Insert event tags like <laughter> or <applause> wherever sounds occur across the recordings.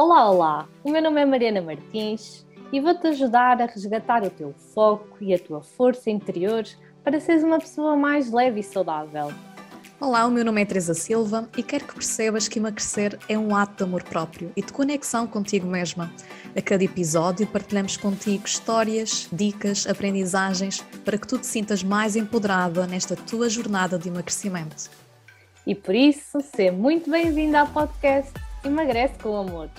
Olá, olá! O meu nome é Mariana Martins e vou-te ajudar a resgatar o teu foco e a tua força interior para seres uma pessoa mais leve e saudável. Olá, o meu nome é Teresa Silva e quero que percebas que emagrecer é um ato de amor próprio e de conexão contigo mesma. A cada episódio partilhamos contigo histórias, dicas, aprendizagens para que tu te sintas mais empoderada nesta tua jornada de emagrecimento. E por isso, seja muito bem-vinda ao podcast Emagrece com Amor.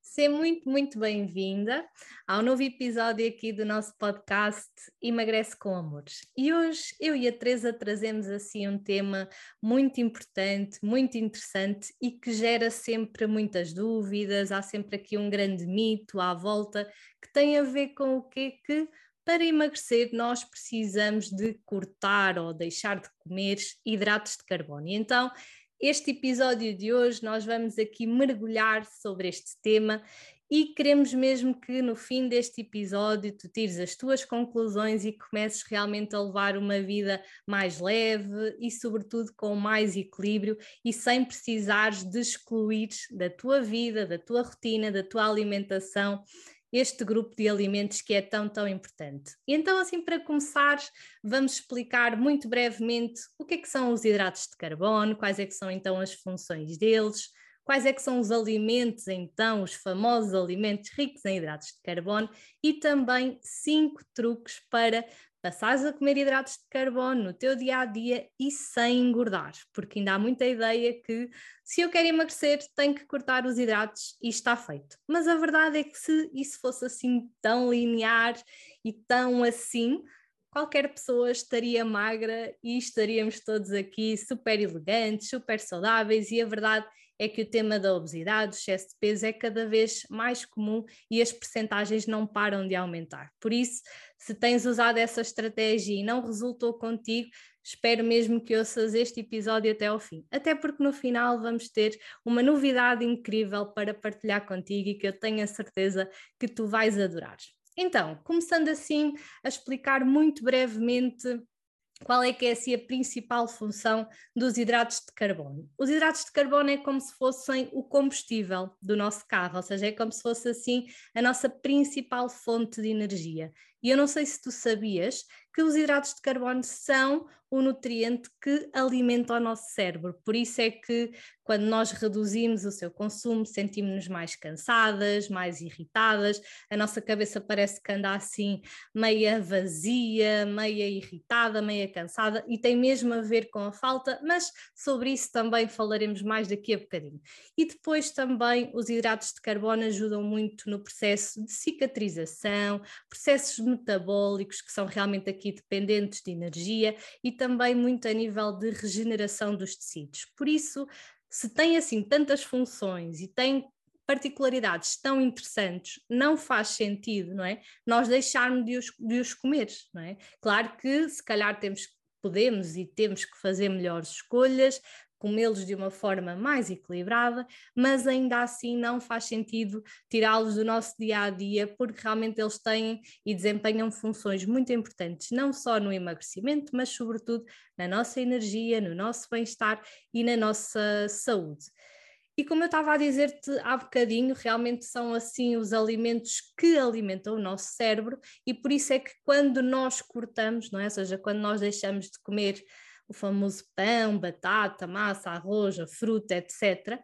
Seja muito, muito bem-vinda ao novo episódio aqui do nosso podcast Emagrece com Amores. E hoje eu e a Teresa trazemos assim um tema muito importante, muito interessante e que gera sempre muitas dúvidas, há sempre aqui um grande mito à volta que tem a ver com o que que para emagrecer nós precisamos de cortar ou deixar de comer hidratos de carbono. E então este episódio de hoje nós vamos aqui mergulhar sobre este tema e queremos mesmo que no fim deste episódio tu tires as tuas conclusões e comeces realmente a levar uma vida mais leve e, sobretudo, com mais equilíbrio e sem precisares de excluir da tua vida, da tua rotina, da tua alimentação este grupo de alimentos que é tão, tão importante. E então, assim, para começar, vamos explicar muito brevemente o que é que são os hidratos de carbono, quais é que são então as funções deles, quais é que são os alimentos, então, os famosos alimentos ricos em hidratos de carbono e também cinco truques para passares a comer hidratos de carbono no teu dia a dia e sem engordar, porque ainda há muita ideia que se eu quero emagrecer tenho que cortar os hidratos e está feito. Mas a verdade é que se isso fosse assim tão linear e tão assim, qualquer pessoa estaria magra e estaríamos todos aqui super elegantes, super saudáveis e a verdade é que o tema da obesidade, o excesso de peso é cada vez mais comum e as percentagens não param de aumentar. Por isso, se tens usado essa estratégia e não resultou contigo, espero mesmo que ouças este episódio até ao fim. Até porque no final vamos ter uma novidade incrível para partilhar contigo e que eu tenho a certeza que tu vais adorar. Então, começando assim a explicar muito brevemente qual é que é assim, a principal função dos hidratos de carbono? Os hidratos de carbono é como se fossem o combustível do nosso carro, ou seja, é como se fosse assim a nossa principal fonte de energia. E eu não sei se tu sabias que os hidratos de carbono são o nutriente que alimenta o nosso cérebro. Por isso é que quando nós reduzimos o seu consumo, sentimos-nos mais cansadas, mais irritadas, a nossa cabeça parece que anda assim meia vazia, meia irritada, meia cansada e tem mesmo a ver com a falta, mas sobre isso também falaremos mais daqui a bocadinho. E depois também os hidratos de carbono ajudam muito no processo de cicatrização, processos metabólicos que são realmente aqui dependentes de energia e também muito a nível de regeneração dos tecidos. Por isso, se tem assim tantas funções e tem particularidades tão interessantes, não faz sentido, não é? Nós deixarmos de os, de os comer, não é? Claro que se calhar temos podemos e temos que fazer melhores escolhas, comê-los de uma forma mais equilibrada, mas ainda assim não faz sentido tirá-los do nosso dia a dia, porque realmente eles têm e desempenham funções muito importantes, não só no emagrecimento, mas sobretudo na nossa energia, no nosso bem-estar e na nossa saúde. E como eu estava a dizer-te há bocadinho, realmente são assim os alimentos que alimentam o nosso cérebro, e por isso é que quando nós cortamos, não é? Ou seja, quando nós deixamos de comer o famoso pão, batata, massa, arroz, fruta, etc.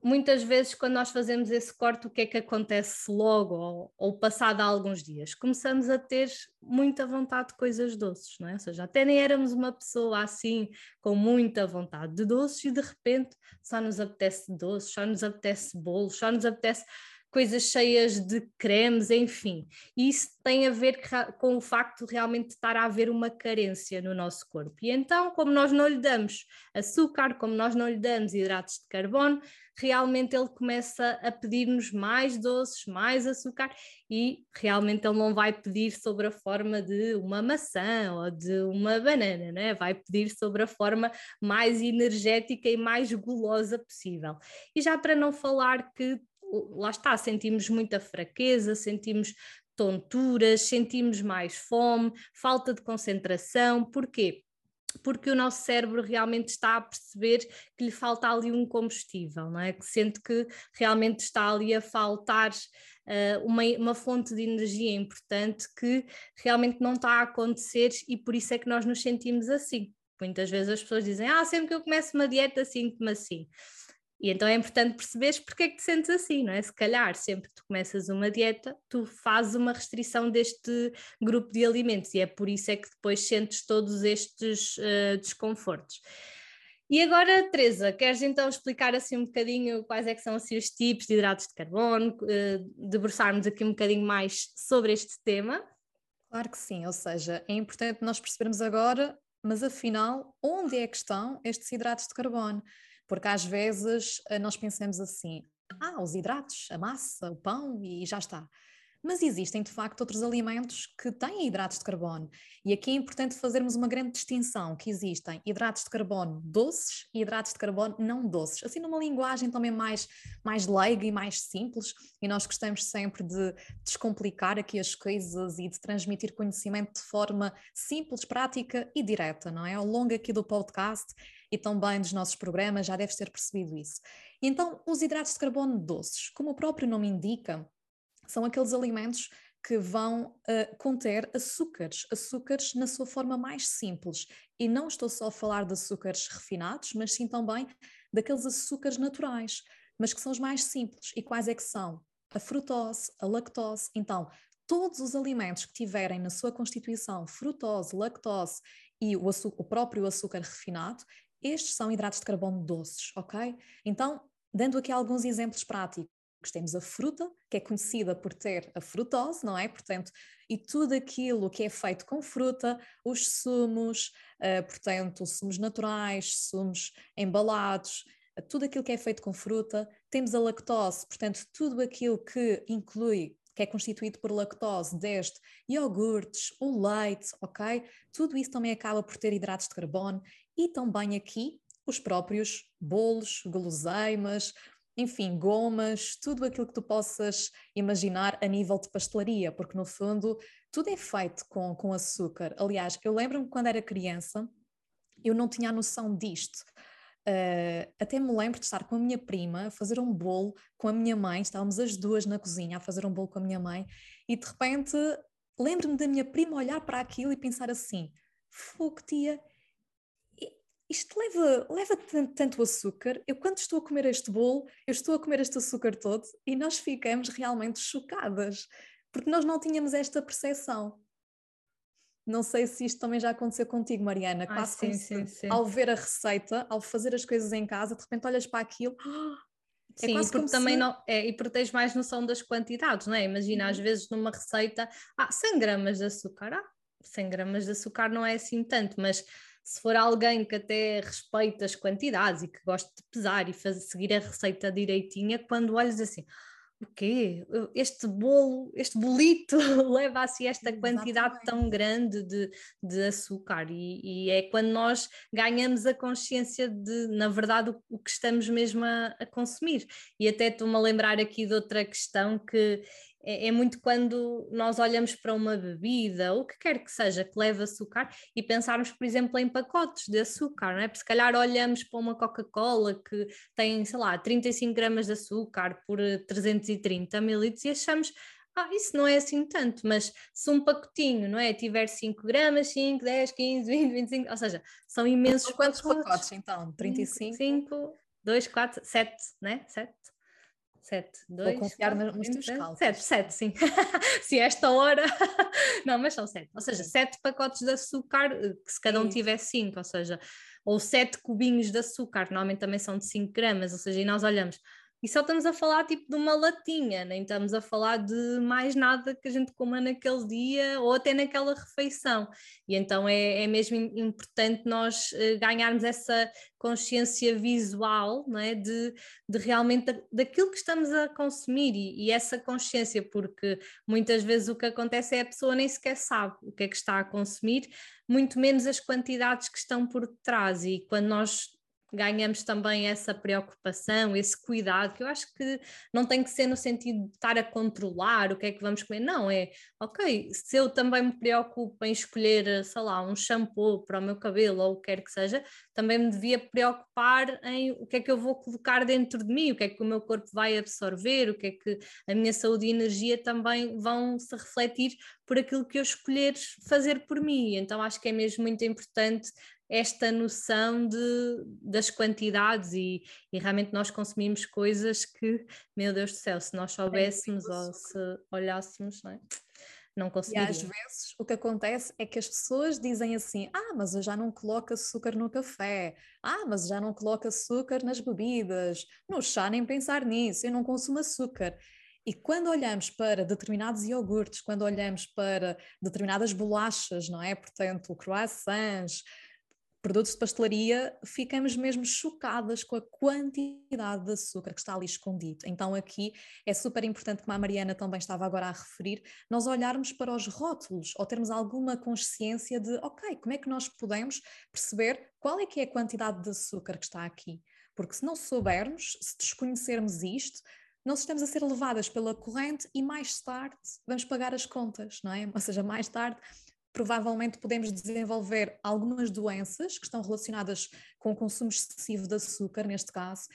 Muitas vezes, quando nós fazemos esse corte, o que é que acontece logo ou, ou passado alguns dias? Começamos a ter muita vontade de coisas doces, não é? Ou seja, até nem éramos uma pessoa assim com muita vontade de doces e de repente só nos apetece doces, só nos apetece bolos, só nos apetece coisas cheias de cremes, enfim. E isso tem a ver com o facto de realmente estar a haver uma carência no nosso corpo. E então, como nós não lhe damos açúcar, como nós não lhe damos hidratos de carbono, realmente ele começa a pedir-nos mais doces, mais açúcar e realmente ele não vai pedir sobre a forma de uma maçã ou de uma banana, né? vai pedir sobre a forma mais energética e mais gulosa possível. E já para não falar que lá está, sentimos muita fraqueza, sentimos tonturas, sentimos mais fome, falta de concentração. Porquê? porque o nosso cérebro realmente está a perceber que lhe falta ali um combustível, não é? Que sente que realmente está ali a faltar uh, uma, uma fonte de energia importante que realmente não está a acontecer e por isso é que nós nos sentimos assim. Muitas vezes as pessoas dizem, ah, sempre que eu começo uma dieta sinto-me assim. E então é importante perceberes porque é que te sentes assim, não é? Se calhar, sempre que tu começas uma dieta, tu fazes uma restrição deste grupo de alimentos e é por isso é que depois sentes todos estes uh, desconfortos. E agora, Teresa, queres então explicar assim um bocadinho quais é que são assim, os tipos de hidratos de carbono, uh, debruçarmos aqui um bocadinho mais sobre este tema? Claro que sim, ou seja, é importante nós percebermos agora, mas afinal, onde é que estão estes hidratos de carbono? Porque às vezes eh, nós pensamos assim: ah, os hidratos, a massa, o pão e já está. Mas existem de facto outros alimentos que têm hidratos de carbono. E aqui é importante fazermos uma grande distinção: que existem hidratos de carbono doces e hidratos de carbono não doces. Assim, numa linguagem também mais, mais leiga e mais simples, e nós gostamos sempre de descomplicar aqui as coisas e de transmitir conhecimento de forma simples, prática e direta, não é? Ao longo aqui do podcast e também dos nossos programas já deves ter percebido isso. Então, os hidratos de carbono doces, como o próprio nome indica, são aqueles alimentos que vão uh, conter açúcares, açúcares na sua forma mais simples. E não estou só a falar de açúcares refinados, mas sim também daqueles açúcares naturais, mas que são os mais simples. E quais é que são? A frutose, a lactose. Então, todos os alimentos que tiverem na sua constituição frutose, lactose e o, o próprio açúcar refinado, estes são hidratos de carbono doces, ok? Então, dando aqui alguns exemplos práticos temos a fruta, que é conhecida por ter a frutose, não é? Portanto, e tudo aquilo que é feito com fruta, os sumos, uh, portanto, sumos naturais, sumos embalados, tudo aquilo que é feito com fruta. Temos a lactose, portanto, tudo aquilo que inclui que é constituído por lactose, desde iogurtes, o leite, ok? Tudo isso também acaba por ter hidratos de carbono e também aqui os próprios bolos, guloseimas, enfim, gomas, tudo aquilo que tu possas imaginar a nível de pastelaria, porque no fundo tudo é feito com, com açúcar. Aliás, eu lembro-me quando era criança, eu não tinha a noção disto. Uh, até me lembro de estar com a minha prima a fazer um bolo com a minha mãe, estávamos as duas na cozinha a fazer um bolo com a minha mãe, e de repente lembro-me da minha prima olhar para aquilo e pensar assim: fogo, tia, isto leva, leva tanto açúcar. Eu, quando estou a comer este bolo, eu estou a comer este açúcar todo e nós ficamos realmente chocadas, porque nós não tínhamos esta percepção. Não sei se isto também já aconteceu contigo, Mariana. Ai, Quase sim, sim, sim. ao ver a receita, ao fazer as coisas em casa, de repente olhas para aquilo. <gasps> É Sim, porque também se... não, é, e porque tens mais noção das quantidades, não é? Imagina, uhum. às vezes numa receita, ah, 100 gramas de açúcar, ah, 100 gramas de açúcar não é assim tanto, mas se for alguém que até respeita as quantidades e que gosta de pesar e fazer, seguir a receita direitinha, quando olhas assim, o quê? Este bolo, este bolito <laughs> leva assim esta quantidade Exatamente. tão grande de, de açúcar e, e, é quando nós ganhamos a consciência de, na verdade, o, o que estamos mesmo a, a consumir. E até estou-me a lembrar aqui de outra questão que é, é, muito quando nós olhamos para uma bebida, ou o que quer que seja, que leve açúcar, e pensarmos, por exemplo, em pacotes de açúcar, não é? Porque se calhar olhamos para uma Coca-Cola que tem, sei lá, 35 gramas de açúcar por 330 mililitros e achamos, ah, isso não é assim tanto, mas se um pacotinho, não é, tiver 5 gramas, 5, 10, 15, 20, 25, ou seja, são imensos Quantos pacotes, pacotes então? 35? 5, 2, 4, 7, né? 7? 7, 2. Vou confiar quatro, nos teus cálculos. 7, 7, sim. <laughs> se esta hora. <laughs> não, mas são 7. Ou seja, 7 pacotes de açúcar, eh, que se cada um tiver 5, ou seja, ou 7 cubinhos de açúcar, normalmente também são de 5 gramas, ou seja, e nós olhamos, e só estamos a falar tipo de uma latinha, nem estamos a falar de mais nada que a gente coma naquele dia ou até naquela refeição. E então é, é mesmo importante nós uh, ganharmos essa consciência visual não é? de, de realmente da, daquilo que estamos a consumir e, e, essa consciência, porque muitas vezes o que acontece é a pessoa nem sequer sabe o que é que está a consumir, muito menos as quantidades que estão por trás. E quando nós ganhamos também essa preocupação, esse cuidado, que eu acho que não tem que ser no sentido de estar a controlar o que é que vamos comer, não, é ok, se eu também me preocupo em escolher, sei lá, um shampoo para o meu cabelo ou o que quer que seja, também me devia preocupar em o que é que eu vou colocar dentro de mim, o que é que o meu corpo vai absorver, o que é que a minha saúde e energia também vão se refletir por aquilo que eu escolher fazer por mim. Então acho que é mesmo muito importante esta noção de, das quantidades e, e, realmente nós consumimos coisas que, meu Deus do céu, se nós soubéssemos ou se olhássemos, não, é? não. E às vezes o que acontece é que as pessoas dizem assim: ah, mas eu já não coloco açúcar no café, ah, mas já não coloco açúcar nas bebidas, no chá nem pensar nisso, eu não consumo açúcar. E quando olhamos para determinados iogurtes, quando olhamos para determinadas bolachas, não é? Portanto, croissants, produtos de pastelaria, ficamos mesmo chocadas com a quantidade de açúcar que está ali escondido. Então, aqui é super importante, como a Mariana também estava agora a referir, nós olharmos para os rótulos ou termos alguma consciência de, ok, como é que nós podemos perceber qual é que é a quantidade de açúcar que está aqui? Porque se não soubermos, se desconhecermos isto, nós estamos a ser levadas pela corrente e mais tarde vamos pagar as contas, não é? Ou seja, mais tarde provavelmente podemos desenvolver algumas doenças que estão relacionadas com o consumo excessivo de açúcar, neste caso,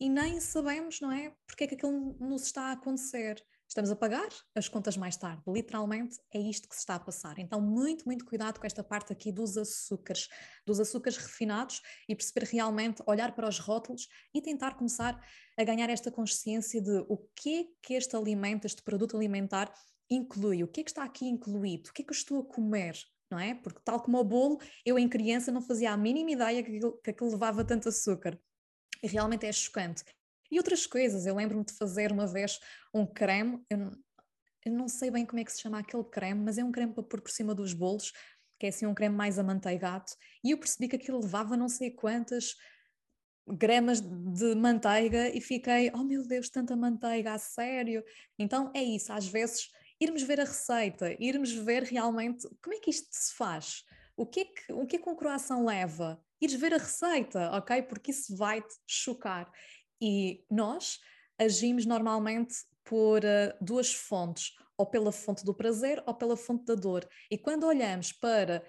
e nem sabemos, não é, porque é que aquilo nos está a acontecer. Estamos a pagar as contas mais tarde, literalmente é isto que se está a passar. Então, muito, muito cuidado com esta parte aqui dos açúcares, dos açúcares refinados e perceber realmente, olhar para os rótulos e tentar começar a ganhar esta consciência de o que é que este alimento, este produto alimentar inclui, o que é que está aqui incluído, o que é que eu estou a comer, não é? Porque tal como o bolo, eu em criança não fazia a mínima ideia que aquilo, que aquilo levava tanto açúcar. E realmente é chocante. E outras coisas, eu lembro-me de fazer uma vez um creme, eu não, eu não sei bem como é que se chama aquele creme, mas é um creme para pôr por cima dos bolos, que é assim um creme mais amanteigado, e eu percebi que aquilo levava não sei quantas gramas de manteiga e fiquei, oh meu Deus, tanta manteiga, a sério. Então é isso, às vezes irmos ver a receita, irmos ver realmente como é que isto se faz, o que é que, o que, é que um leva, ires ver a receita, ok? Porque isso vai-te chocar. E nós agimos normalmente por uh, duas fontes, ou pela fonte do prazer ou pela fonte da dor. E quando olhamos para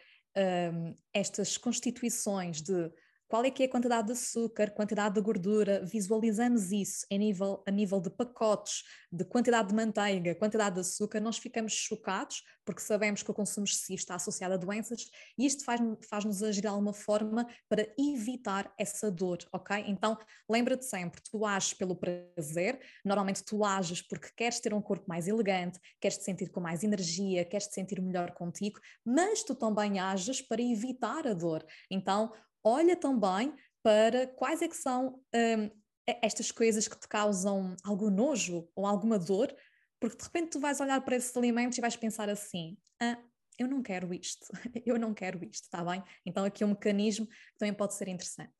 um, estas constituições de qual é que é a quantidade de açúcar, quantidade de gordura, visualizamos isso a nível, a nível de pacotes, de quantidade de manteiga, quantidade de açúcar, nós ficamos chocados porque sabemos que o consumo excessivo está associado a doenças e isto faz-nos faz agir de alguma forma para evitar essa dor, ok? Então lembra-te sempre, tu ages pelo prazer, normalmente tu ages porque queres ter um corpo mais elegante, queres te sentir com mais energia, queres te sentir melhor contigo, mas tu também ages para evitar a dor. Então olha também para quais é que são um, estas coisas que te causam algum nojo ou alguma dor, porque de repente tu vais olhar para esses alimentos e vais pensar assim, ah, eu não quero isto, <laughs> eu não quero isto, está bem? Então aqui é um mecanismo que também pode ser interessante.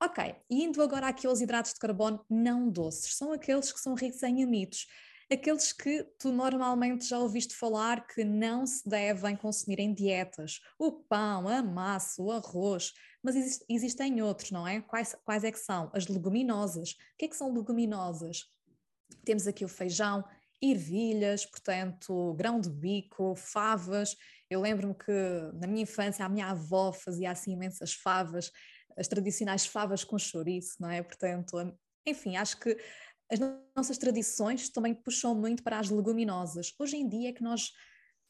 Ok, indo agora aqui aos hidratos de carbono não doces, são aqueles que são ricos em amidos aqueles que tu normalmente já ouviste falar que não se devem consumir em dietas, o pão, a massa, o arroz, mas exist, existem outros, não é? Quais, quais é que são? As leguminosas. O que é que são leguminosas? Temos aqui o feijão, ervilhas, portanto, grão de bico, favas. Eu lembro-me que na minha infância a minha avó fazia assim imensas favas, as tradicionais favas com chouriço, não é? Portanto, enfim, acho que as nossas tradições também puxam muito para as leguminosas. Hoje em dia é que nós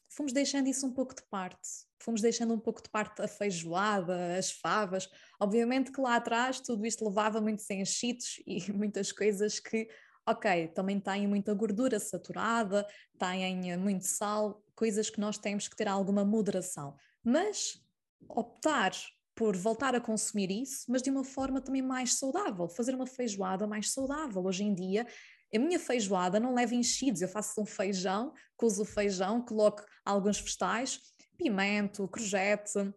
fomos deixando isso um pouco de parte, fomos deixando um pouco de parte a feijoada, as favas. Obviamente que lá atrás tudo isto levava muitos enchidos <laughs> e muitas coisas que, ok, também têm muita gordura saturada, têm muito sal, coisas que nós temos que ter alguma moderação. Mas optar por voltar a consumir isso, mas de uma forma também mais saudável, fazer uma feijoada mais saudável. Hoje em dia, a minha feijoada não leva enchidos, eu faço um feijão, cozo o feijão, coloco alguns vegetais, pimento, crojete,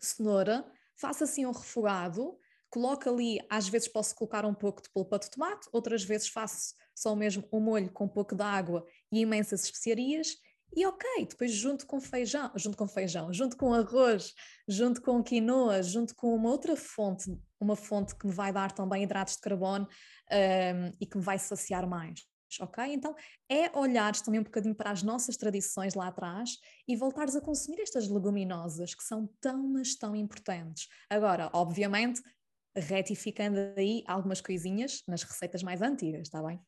cenoura, faço assim um refogado, coloco ali, às vezes posso colocar um pouco de polpa de tomate, outras vezes faço só mesmo um molho com um pouco de água e imensas especiarias E ok, depois junto com feijão, junto com feijão, junto com arroz, junto com quinoa, junto com uma outra fonte, uma fonte que me vai dar também hidratos de carbono um, e que me vai saciar mais. Ok? Então é olhares também um bocadinho para as nossas tradições lá atrás e voltares a consumir estas leguminosas que são tão, mas tão importantes. Agora, obviamente, retificando aí algumas coisinhas nas receitas mais antigas, está bem?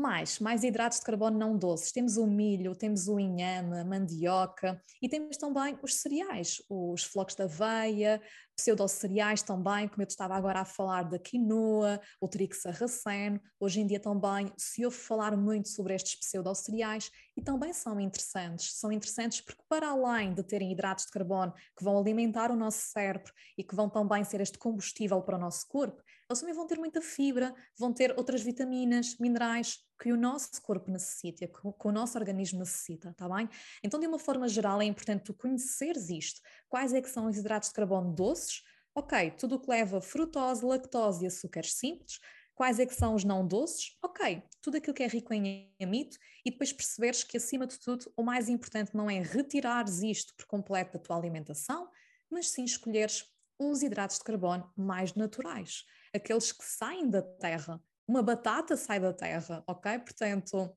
Mais, mais hidratos de carbono não doces. Temos o milho, temos o inhame, a mandioca e temos também os cereais, os flocos de aveia, pseudo-cereais também, como eu estava agora a falar da quinoa, o trigo sarraceno. Hoje em dia também se ouve falar muito sobre estes pseudo-cereais e também são interessantes. São interessantes porque para além de terem hidratos de carbono que vão alimentar o nosso cérebro e que vão também ser este combustível para o nosso corpo, eles também vão ter muita fibra, vão ter outras vitaminas, minerais que o nosso corpo necessita, que o nosso organismo necessita, tá bem? Então, de uma forma geral, é importante tu conheceres isto. Quais é que são os hidratos de carbono doces? Ok, tudo o que leva frutose, lactose e açúcares simples. Quais é que são os não doces? Ok, tudo aquilo que é rico em amido e depois perceberes que, acima de tudo, o mais importante não é retirares isto por completo da tua alimentação, mas sim escolheres os hidratos de carbono mais naturais aqueles que saem da terra. Uma batata sai da terra, ok? Portanto,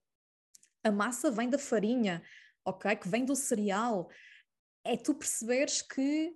a massa vem da farinha, ok? Que vem do cereal. É tu perceberes que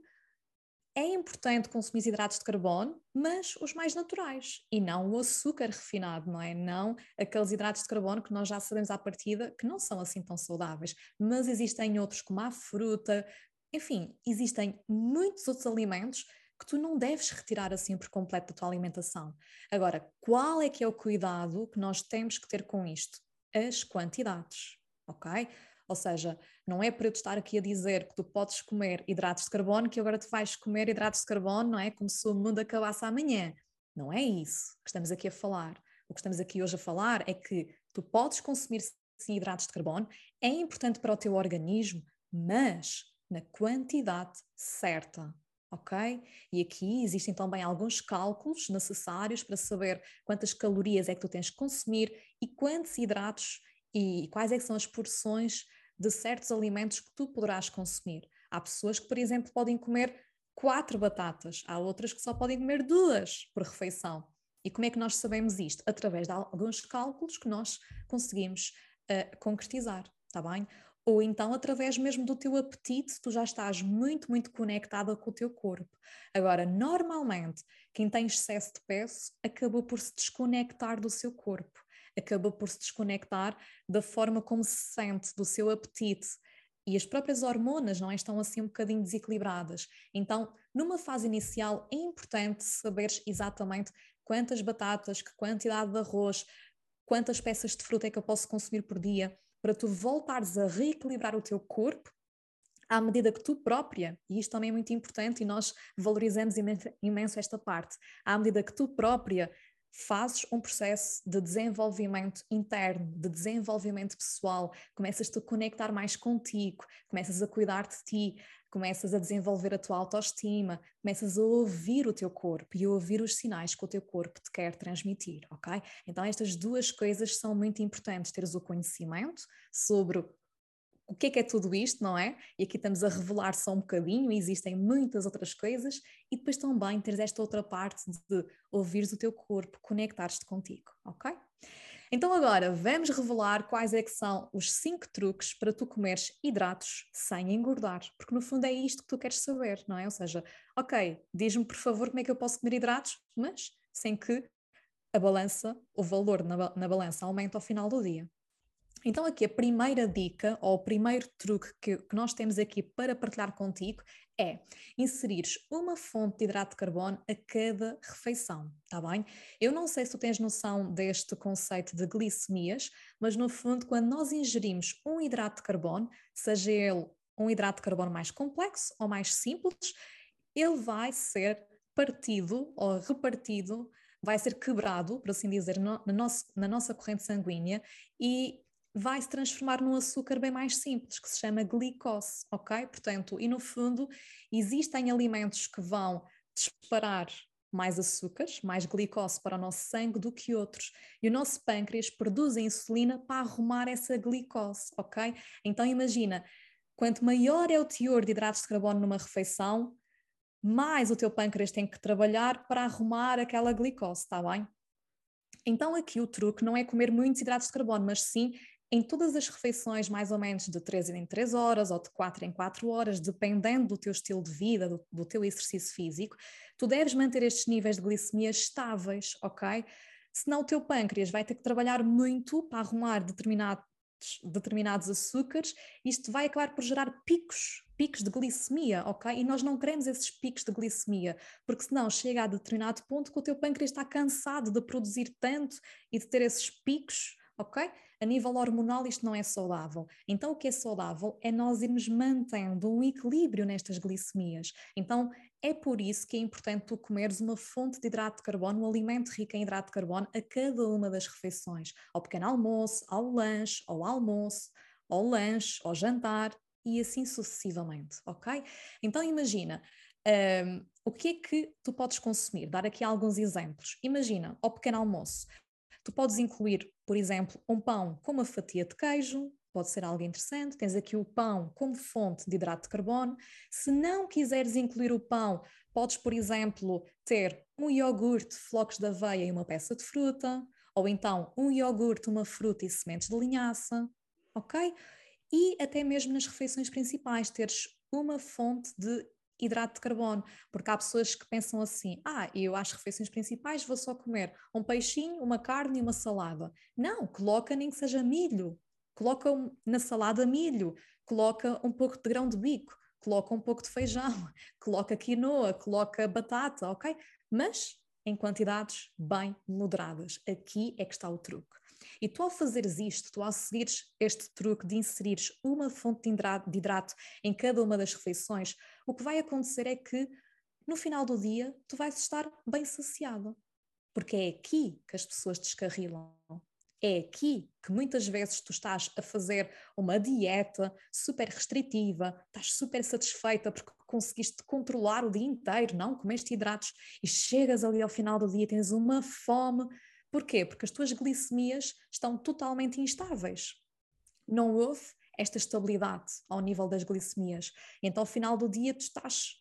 é importante consumir hidratos de carbono, mas os mais naturais e não o açúcar refinado, não é? Não aqueles hidratos de carbono que nós já sabemos à partida que não são assim tão saudáveis, mas existem outros como a fruta, enfim, existem muitos outros alimentos que tu não deves retirar assim por completo da tua alimentação. Agora, qual é que é o cuidado que nós temos que ter com isto? As quantidades, ok? Ou seja, não é para eu estar aqui a dizer que tu podes comer hidratos de carbono que agora tu vais comer hidratos de carbono, não é? Como se o mundo acabasse amanhã. Não é isso que estamos aqui a falar. O que estamos aqui hoje a falar é que tu podes consumir sim hidratos de carbono, é importante para o teu organismo, mas na quantidade certa ok? E aqui existem também alguns cálculos necessários para saber quantas calorias é que tu tens que consumir e quantos hidratos e quais é são as porções de certos alimentos que tu poderás consumir. Há pessoas que, por exemplo, podem comer quatro batatas, há outras que só podem comer duas por refeição. E como é que nós sabemos isto? Através de alguns cálculos que nós conseguimos uh, concretizar, está bem? Ou então através mesmo do teu apetite, tu já estás muito, muito conectada com o teu corpo. Agora, normalmente, quem tem excesso de peso acaba por se desconectar do seu corpo, acaba por se desconectar da forma como se sente, do seu apetite. E as próprias hormonas não é? estão assim um bocadinho desequilibradas. Então, numa fase inicial, é importante saberes exatamente quantas batatas, que quantidade de arroz, quantas peças de fruta é que eu posso consumir por dia para tu voltares a reequilibrar o teu corpo à medida que tu própria, e isto também é muito importante e nós valorizamos imenso esta parte, à medida que tu própria fazes um processo de desenvolvimento interno, de desenvolvimento pessoal, começas-te a conectar mais contigo, começas a cuidar de ti, começas a desenvolver a tua autoestima, começas a ouvir o teu corpo e a ouvir os sinais que o teu corpo te quer transmitir, ok? Então estas duas coisas são muito importantes, teres o conhecimento sobre o que é que é tudo isto, não é? E aqui estamos a revelar só um bocadinho, existem muitas outras coisas, e depois também teres esta outra parte de ouvires o teu corpo, conectares-te contigo, ok? Então agora vamos revelar quais é que são os cinco truques para tu comeres hidratos sem engordar, porque no fundo é isto que tu queres saber, não é? Ou seja, ok, diz-me por favor como é que eu posso comer hidratos, mas sem que a balança, o valor na, na balança aumente ao final do dia. Então, aqui a primeira dica, ou o primeiro truque que, que, nós temos aqui para partilhar contigo é inserires uma fonte de hidrato de carbono a cada refeição, tá bem? Eu não sei se tu tens noção deste conceito de glicemias, mas no fundo, quando nós ingerimos um hidrato de carbono, seja ele um hidrato de carbono mais complexo ou mais simples, ele vai ser partido ou repartido vai ser quebrado, por assim dizer, no, nosso, na nossa corrente sanguínea e vai se transformar num açúcar bem mais simples, que se chama glicose, ok? Portanto, e no fundo, existem alimentos que vão disparar mais açúcares, mais glicose para o nosso sangue do que outros. E o nosso pâncreas produz a insulina para arrumar essa glicose, ok? Então imagina, quanto maior é o teor de hidratos de carbono numa refeição, mais o teu pâncreas tem que trabalhar para arrumar aquela glicose, está bem? Então aqui o truque não é comer muitos hidratos de carbono, mas sim em todas as refeições, mais ou menos de 3 em 3 horas ou de 4 em 4 horas, dependendo do teu estilo de vida, do, do teu exercício físico, tu deves manter estes níveis de glicemia estáveis, ok? Senão o teu pâncreas vai ter que trabalhar muito para arrumar determinado determinados açúcares, isto vai acabar por gerar picos, picos de glicemia, ok? E nós não queremos esses picos de glicemia, porque senão chega a determinado ponto que o teu pâncreas está cansado de produzir tanto e de ter esses picos ok? A nível hormonal isto não é saudável. Então o que é saudável é nós irmos mantendo um equilíbrio nestas glicemias. Então é por isso que é importante tu comeres uma fonte de hidrato de carbono, um alimento rico em hidrato de carbono a cada uma das refeições, ao pequeno almoço, ao lanche, ao almoço, ao lanche, ao jantar e assim sucessivamente, ok? Então imagina, um, o que é que tu podes consumir? Dar aqui alguns exemplos. Imagina, ao pequeno almoço, Tu podes incluir, por exemplo, um pão com uma fatia de queijo, pode ser algo interessante. Tens aqui o pão como fonte de hidrato de carbono. Se não quiseres incluir o pão, podes, por exemplo, ter um iogurte, flocos de aveia e uma peça de fruta, ou então um iogurte, uma fruta e sementes de linhaça, ok? E até mesmo nas refeições principais, teres uma fonte de hidrato de carbono, porque há pessoas que pensam assim: ah, eu às refeições principais vou só comer um peixinho, uma carne e uma salada. Não, coloca nem que seja milho, coloca na salada milho, coloca um pouco de grão de bico, coloca um pouco de feijão, <laughs> coloca quinoa, coloca batata, ok? Mas em quantidades bem moderadas. Aqui é que está o truque. E tu, ao fazeres isto, tu, ao seguires este truque de inserires uma fonte de hidrato em cada uma das refeições, o que vai acontecer é que no final do dia tu vais estar bem saciado. Porque é aqui que as pessoas descarrilam. É aqui que muitas vezes tu estás a fazer uma dieta super restritiva, estás super satisfeita porque conseguiste controlar o dia inteiro, não comeste hidratos e chegas ali ao final do dia tens uma fome Porquê? Porque as tuas glicemias estão totalmente instáveis. Não houve esta estabilidade ao nível das glicemias. Então, ao final do dia, tu estás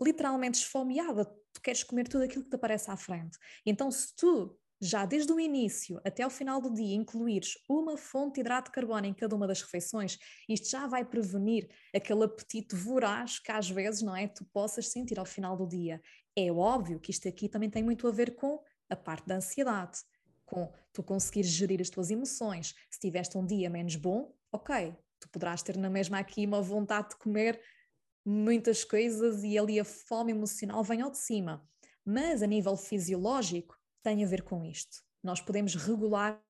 literalmente esfomeada, tu queres comer tudo aquilo que te aparece à frente. Então, se tu já desde o início até ao final do dia incluires uma fonte de hidrato de carbono em cada uma das refeições, isto já vai prevenir aquele apetite voraz que às vezes, não é, tu possas sentir ao final do dia. É óbvio que isto aqui também tem muito a ver com a parte da ansiedade, com tu conseguires gerir as tuas emoções. Se tiveste um dia menos bom, ok, tu poderás ter na mesma aqui uma vontade de comer muitas coisas e ali a fome emocional vem ao de cima. Mas a nível fisiológico tem a ver com isto. Nós podemos regular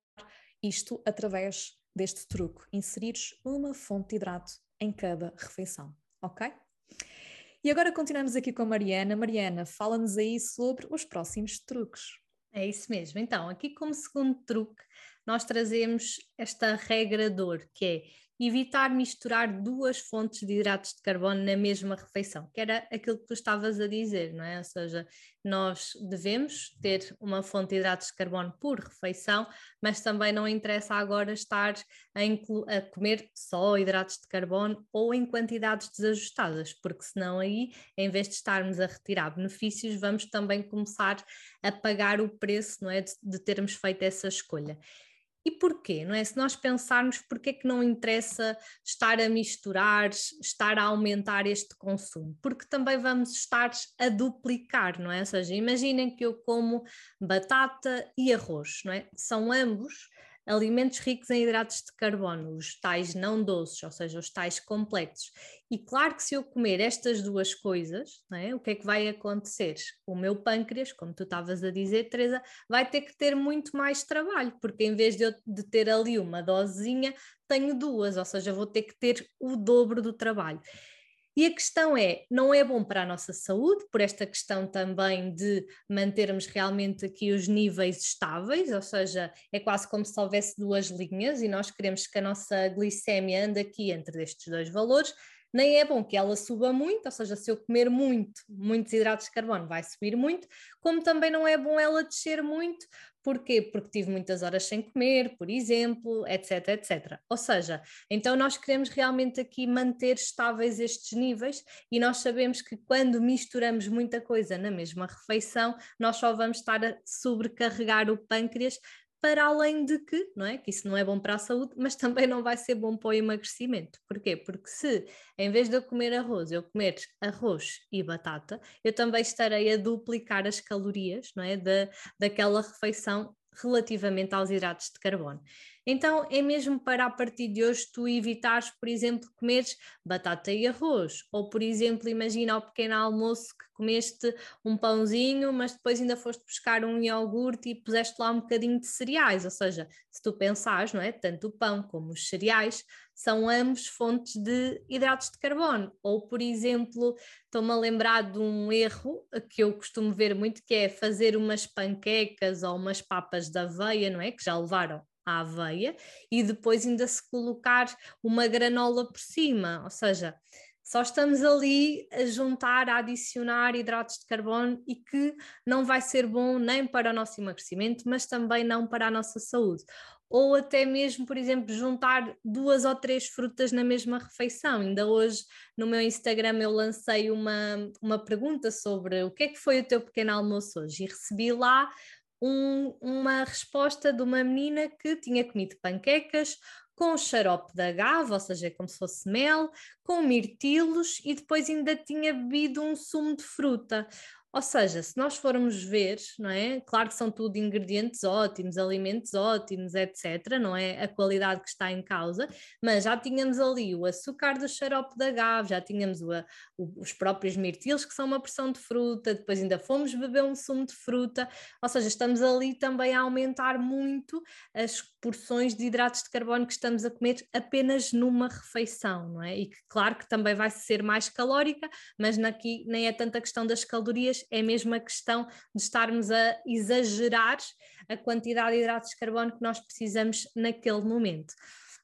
isto através deste truque, inserires uma fonte de hidrato em cada refeição, ok? E agora continuamos aqui com a Mariana. Mariana, fala-nos aí sobre os próximos truques. É isso mesmo. Então, aqui como segundo truque, nós trazemos esta regra dor, que é evitar misturar duas fontes de hidratos de carbono na mesma refeição, que era aquilo que tu estavas a dizer, não é? Ou seja, nós devemos ter uma fonte de hidratos de carbono por refeição, mas também não interessa agora estar a, a comer só hidratos de carbono ou em quantidades desajustadas, porque senão aí, em vez de estarmos a retirar benefícios, vamos também começar a pagar o preço, não é, de, de termos feito essa escolha. E porquê? Não é? Se nós pensarmos porquê que não interessa estar a misturar, estar a aumentar este consumo, porque também vamos estar a duplicar, não é? Ou seja, imaginem que eu como batata e arroz, não é? São ambos alimentos ricos em hidratos de carbono, os tais não doces, ou seja, os tais completos. E claro que se eu comer estas duas coisas, é? o que é que vai acontecer? O meu pâncreas, como tu estavas a dizer, Teresa, vai ter que ter muito mais trabalho, porque em vez de eu de ter ali uma dosezinha, tenho duas, ou seja, vou ter que ter o dobro do trabalho. E a questão é, não é bom para a nossa saúde, por esta questão também de mantermos realmente aqui os níveis estáveis, ou seja, é quase como se houvesse duas linhas e nós queremos que a nossa glicémia ande aqui entre estes dois valores, nem é bom que ela suba muito, ou seja, se eu comer muito, muitos hidratos de carbono vai subir muito, como também não é bom ela descer muito, Porquê? Porque tive muitas horas sem comer, por exemplo, etc, etc. Ou seja, então nós queremos realmente aqui manter estáveis estes níveis e nós sabemos que quando misturamos muita coisa na mesma refeição, nós só vamos estar a sobrecarregar o pâncreas para além de que, não é? Que isso não é bom para a saúde, mas <laughs> também não vai ser bom para o emagrecimento. Porquê? Porque se em vez de eu comer arroz, eu comer arroz e batata, eu também estarei a duplicar as calorias, não é? Da, daquela refeição relativamente aos hidratos de carbono. Então é mesmo para a partir de hoje tu evitares, por exemplo, comeres batata e arroz, ou por exemplo, imagina ao pequeno almoço que comeste um pãozinho, mas depois ainda foste buscar um iogurte e puseste lá um bocadinho de cereais, ou seja, se tu pensares, não é? Tanto o pão como os cereais são ambos fontes de hidratos de carbono. Ou, por exemplo, estou-me a lembrar de um erro que eu costumo ver muito, que é fazer umas panquecas ou umas papas de aveia, não é? Que já levaram a aveia e depois ainda se colocar uma granola por cima, ou seja, só estamos ali a juntar, a adicionar hidratos de carbono e que não vai ser bom nem para o nosso emagrecimento, mas também não para a nossa saúde. Ou até mesmo, por exemplo, juntar duas ou três frutas na mesma refeição. Ainda hoje no meu Instagram eu lancei uma, uma pergunta sobre o que é que foi o teu pequeno almoço hoje e recebi lá um, uma resposta de uma menina que tinha comido panquecas com xarope de agave, ou seja, como se fosse mel, com mirtilos e depois ainda tinha bebido um sumo de fruta. Ou seja, se nós formos ver, não é? Claro que são tudo ingredientes ótimos, alimentos ótimos, etc. Não é a qualidade que está em causa, mas já tínhamos ali o açúcar do xarope da agave, já tínhamos o, o, os próprios mirtilos, que são uma porção de fruta, depois ainda fomos beber um sumo de fruta, ou seja, estamos ali também a aumentar muito as porções de hidratos de carbono que estamos a comer apenas numa refeição, não é? E que, claro que também vai ser mais calórica, mas aqui nem é tanta questão das calorias é mesmo a questão de estarmos a exagerar a quantidade de hidratos de carbono que nós precisamos naquele momento.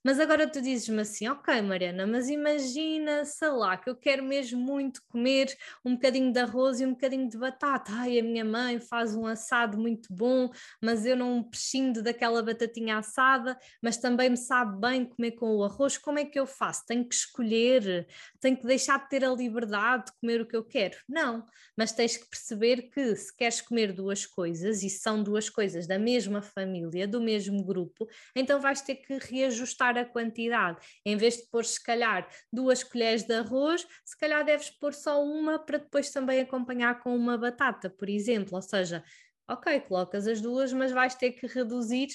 Mas agora tu dizes-me assim, ok, Mariana, mas imagina, sei lá, que eu quero mesmo muito comer um bocadinho de arroz e um bocadinho de batata. Ai, a minha mãe faz um assado muito bom, mas eu não prescindo daquela batatinha assada, mas também me sabe bem comer com o arroz. Como é que eu faço? Tenho que escolher, tenho que deixar de ter a liberdade de comer o que eu quero? Não, mas tens que perceber que se queres comer duas coisas e são duas coisas da mesma família, do mesmo grupo, então vais ter que reajustar a quantidade. Em vez de pôr, se calhar, duas colheres de arroz, se calhar deves pôr só uma para depois também acompanhar com uma batata, por exemplo. Ou seja, ok, colocas as duas, mas vais ter que reduzir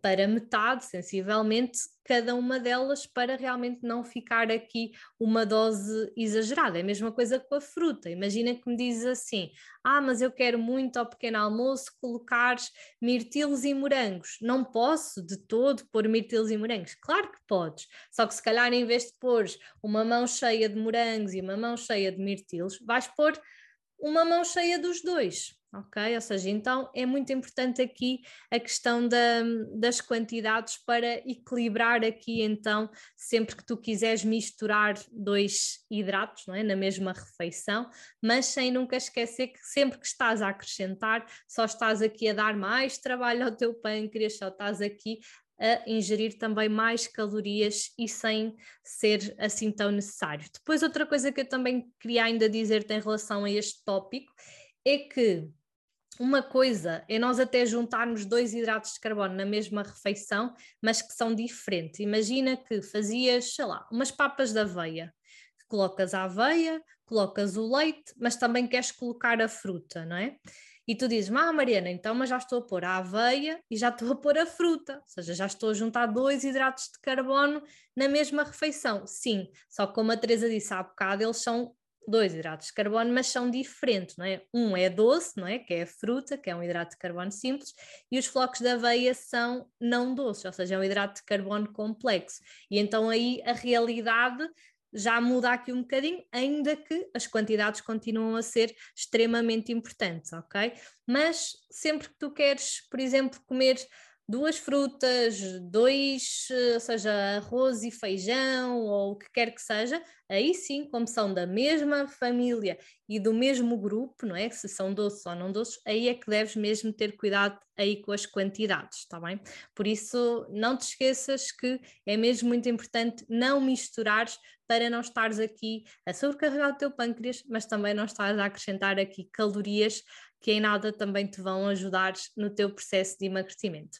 para metade, sensivelmente, cada uma delas, para realmente não ficar aqui uma dose exagerada. É a mesma coisa com a fruta. Imagina que me dizes assim: ah, mas eu quero muito ao pequeno almoço colocar mirtilos e morangos. Não posso de todo pôr mirtilos e morangos. Claro que podes, só que se calhar em vez de pôr uma mão cheia de morangos e uma mão cheia de mirtilos, vais pôr uma mão cheia dos dois ok? Ou seja, então é muito importante aqui a questão da, das quantidades para equilibrar aqui, então, sempre que tu quiseres misturar dois hidratos, não é? Na mesma refeição, mas sem nunca esquecer que sempre que estás a acrescentar, só estás aqui a dar mais trabalho ao teu pâncreas, só estás aqui a ingerir também mais calorias e sem ser assim tão necessário. Depois, outra coisa que eu também queria ainda dizer em relação a este tópico é que uma coisa é nós até juntarmos dois hidratos de carbono na mesma refeição, mas que são diferentes. Imagina que fazias, sei lá, umas papas de aveia. Colocas a aveia, colocas o leite, mas também queres colocar a fruta, não é? E tu dizes, ah, Mariana, então, mas já estou a pôr a aveia e já estou a pôr a fruta, ou seja, já estou a juntar dois hidratos de carbono na mesma refeição. Sim, só que como a Teresa disse há bocado, eles são dois hidratos de carbono, mas são diferentes, não é? Um é doce, não é? Que é a fruta, que é um hidrato de carbono simples, e os flocos de aveia são não doces, ou seja, é um hidrato de carbono complexo. E então aí a realidade já muda aqui um bocadinho, ainda que as quantidades continuam a ser extremamente importantes, ok? Mas sempre que tu queres, por exemplo, comer duas frutas, dois, ou seja, arroz e feijão, ou o que quer que seja, aí sim, como são da mesma família e do mesmo grupo, não é? Se são doces ou não doces, aí é que deves mesmo ter cuidado aí com as quantidades, está bem? Por isso, não te esqueças que é mesmo muito importante não misturares para não estares aqui a sobrecarregar o teu pâncreas, mas também não estares a acrescentar aqui calorias que em nada também te vão ajudar no teu processo de emagrecimento.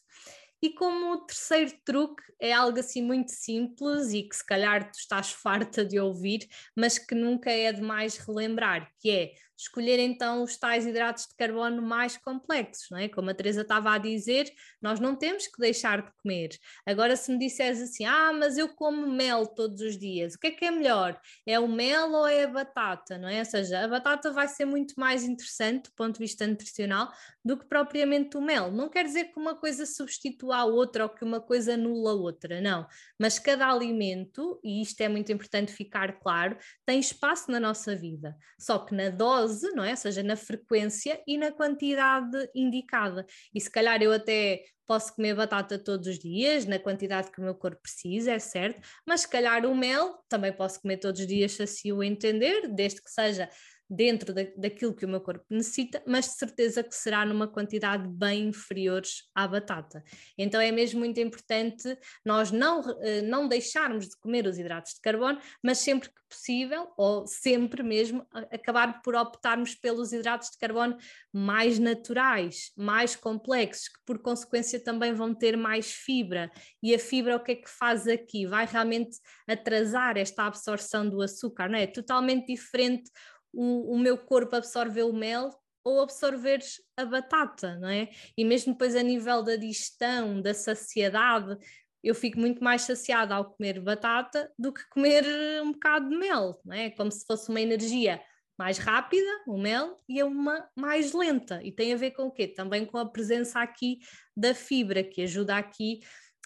E como terceiro truque é algo assim muito simples e que se calhar tu estás <laughs> farta de ouvir, mas que nunca é demais relembrar, que é escolher então os tais hidratos de carbono mais complexos, não é? Como a Teresa estava a dizer, nós não temos que deixar de comer. Agora, se me disseres assim, ah, mas eu como mel todos os dias, o que é que é melhor? É o mel ou é a batata, não é? Ou seja, a batata vai ser muito mais interessante do ponto de vista nutricional do que propriamente o mel. Não quer dizer que uma coisa substitua a outra ou que uma coisa anula a outra, não. Mas cada alimento, e isto é muito importante ficar claro, tem espaço na nossa vida. Só que na dose dose, não é? Ou seja, na frequência e na quantidade indicada. E se calhar eu até posso comer batata todos os dias, na quantidade que o meu corpo precisa, é certo, mas se calhar o mel também posso comer todos os dias se assim o entender, desde que seja dentro da, daquilo que o meu corpo necessita, mas de certeza que será numa quantidade bem inferiores à batata. Então é mesmo muito importante nós não, eh, não deixarmos de comer os hidratos de carbono, mas sempre que possível, ou sempre mesmo, acabar por optarmos pelos hidratos de carbono mais naturais, mais complexos, que por consequência também vão ter mais fibra. E a fibra o que é que faz aqui? Vai realmente atrasar esta absorção do açúcar, não é? Totalmente diferente o, o meu corpo absorver o mel ou absorveres a batata, não é? E mesmo depois a nível da digestão, da saciedade, eu fico muito mais saciada ao comer batata do que comer um bocado de mel, não é? Como se fosse uma energia mais rápida, o mel, e é uma mais lenta. E tem a ver com o quê? Também com a presença aqui da fibra, que ajuda aqui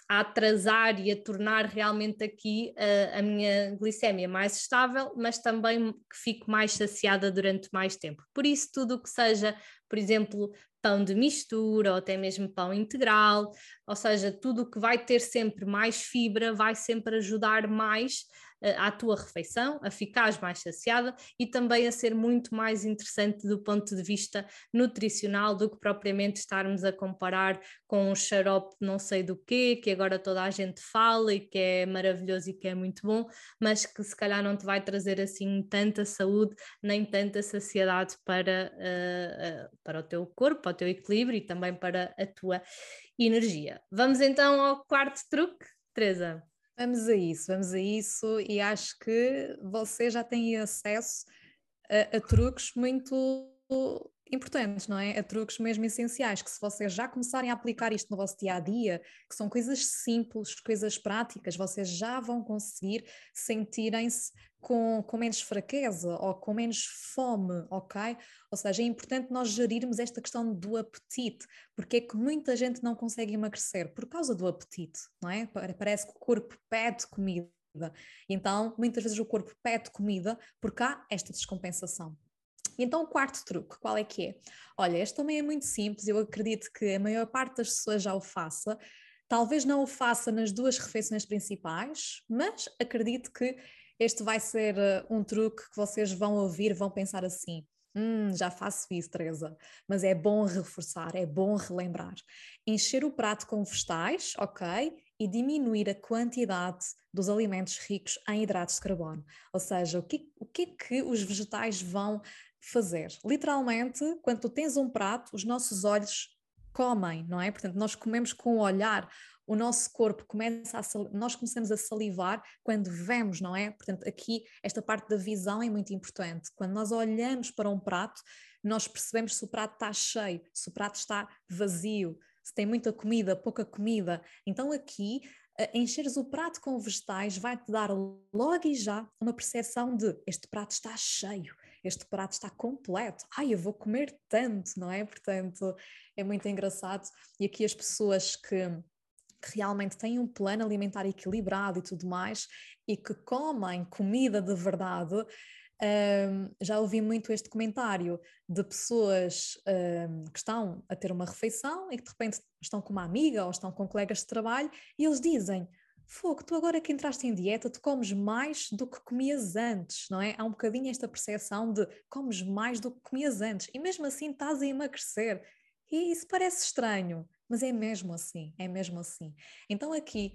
a atrasar e a tornar realmente aqui a, a minha glicémia mais estável, mas também que fico mais saciada durante mais tempo. Por isso, tudo o que seja, por exemplo, pão de mistura ou até mesmo pão integral, ou seja, tudo o que vai ter sempre mais fibra vai sempre ajudar mais à tua refeição, a ficares mais saciada e também a ser muito mais interessante do ponto de vista nutricional do que propriamente estarmos a comparar com um xarope não sei do quê, que agora toda a gente fala e que é maravilhoso e que é muito bom, mas que se calhar não te vai trazer assim tanta saúde nem tanta saciedade para, uh, uh, para o teu corpo, para o teu equilíbrio e também para a tua energia. Vamos então ao quarto truque, Teresa. Vamos a isso, vamos a isso, e acho que você já tem acesso a, a truques muito importantes, não é? A truques mesmo essenciais, que se vocês já começarem a aplicar isto no vosso dia a dia, que são coisas simples, coisas práticas, vocês já vão conseguir sentirem-se com, com menos fraqueza ou com menos fome, ok? Ou seja, é importante nós gerirmos esta questão do apetite, porque é que muita gente não consegue emagrecer por causa do apetite, não é? Parece que o corpo pede comida. Então, muitas vezes o corpo pede comida porque há esta descompensação. Então, o quarto truque, qual é que é? Olha, este também é muito simples, eu acredito que a maior parte das pessoas já o faça. Talvez não o faça nas duas refeições principais, mas acredito que este vai ser uh, um truque que vocês vão ouvir, vão pensar assim: hum, já faço isso, Teresa, mas é bom reforçar, é bom relembrar. Encher o prato com vegetais, ok? E diminuir a quantidade dos alimentos ricos em hidratos de carbono. Ou seja, o que, o que é que os vegetais vão fazer? Literalmente, quando tu tens um prato, os nossos olhos comem, não é? Portanto, nós comemos com o olhar, o nosso corpo começa a nós começamos a salivar quando vemos, não é? Portanto, aqui esta parte da visão é muito importante. Quando nós olhamos para um prato, nós percebemos se o prato está cheio, se o prato está vazio, se tem muita comida, pouca comida. Então aqui encheres o prato com vegetais vai-te dar logo e já uma percepção de este prato está cheio, este prato está completo, ai, eu vou comer tanto, não é? Portanto, é muito engraçado. E aqui as pessoas que que realmente têm um plano alimentar equilibrado e tudo mais, e que comem comida de verdade, Um, já ouvi muito este comentário de pessoas um, que estão a ter uma refeição e que de repente estão com uma amiga ou estão com colegas de trabalho e eles dizem: Fogo, tu agora que entraste em dieta, tu comes mais do que comias antes, não é? Há um bocadinho esta percepção de comes mais do que comias antes e mesmo assim estás a emagrecer. E isso parece estranho, mas é mesmo assim, é mesmo assim. Então aqui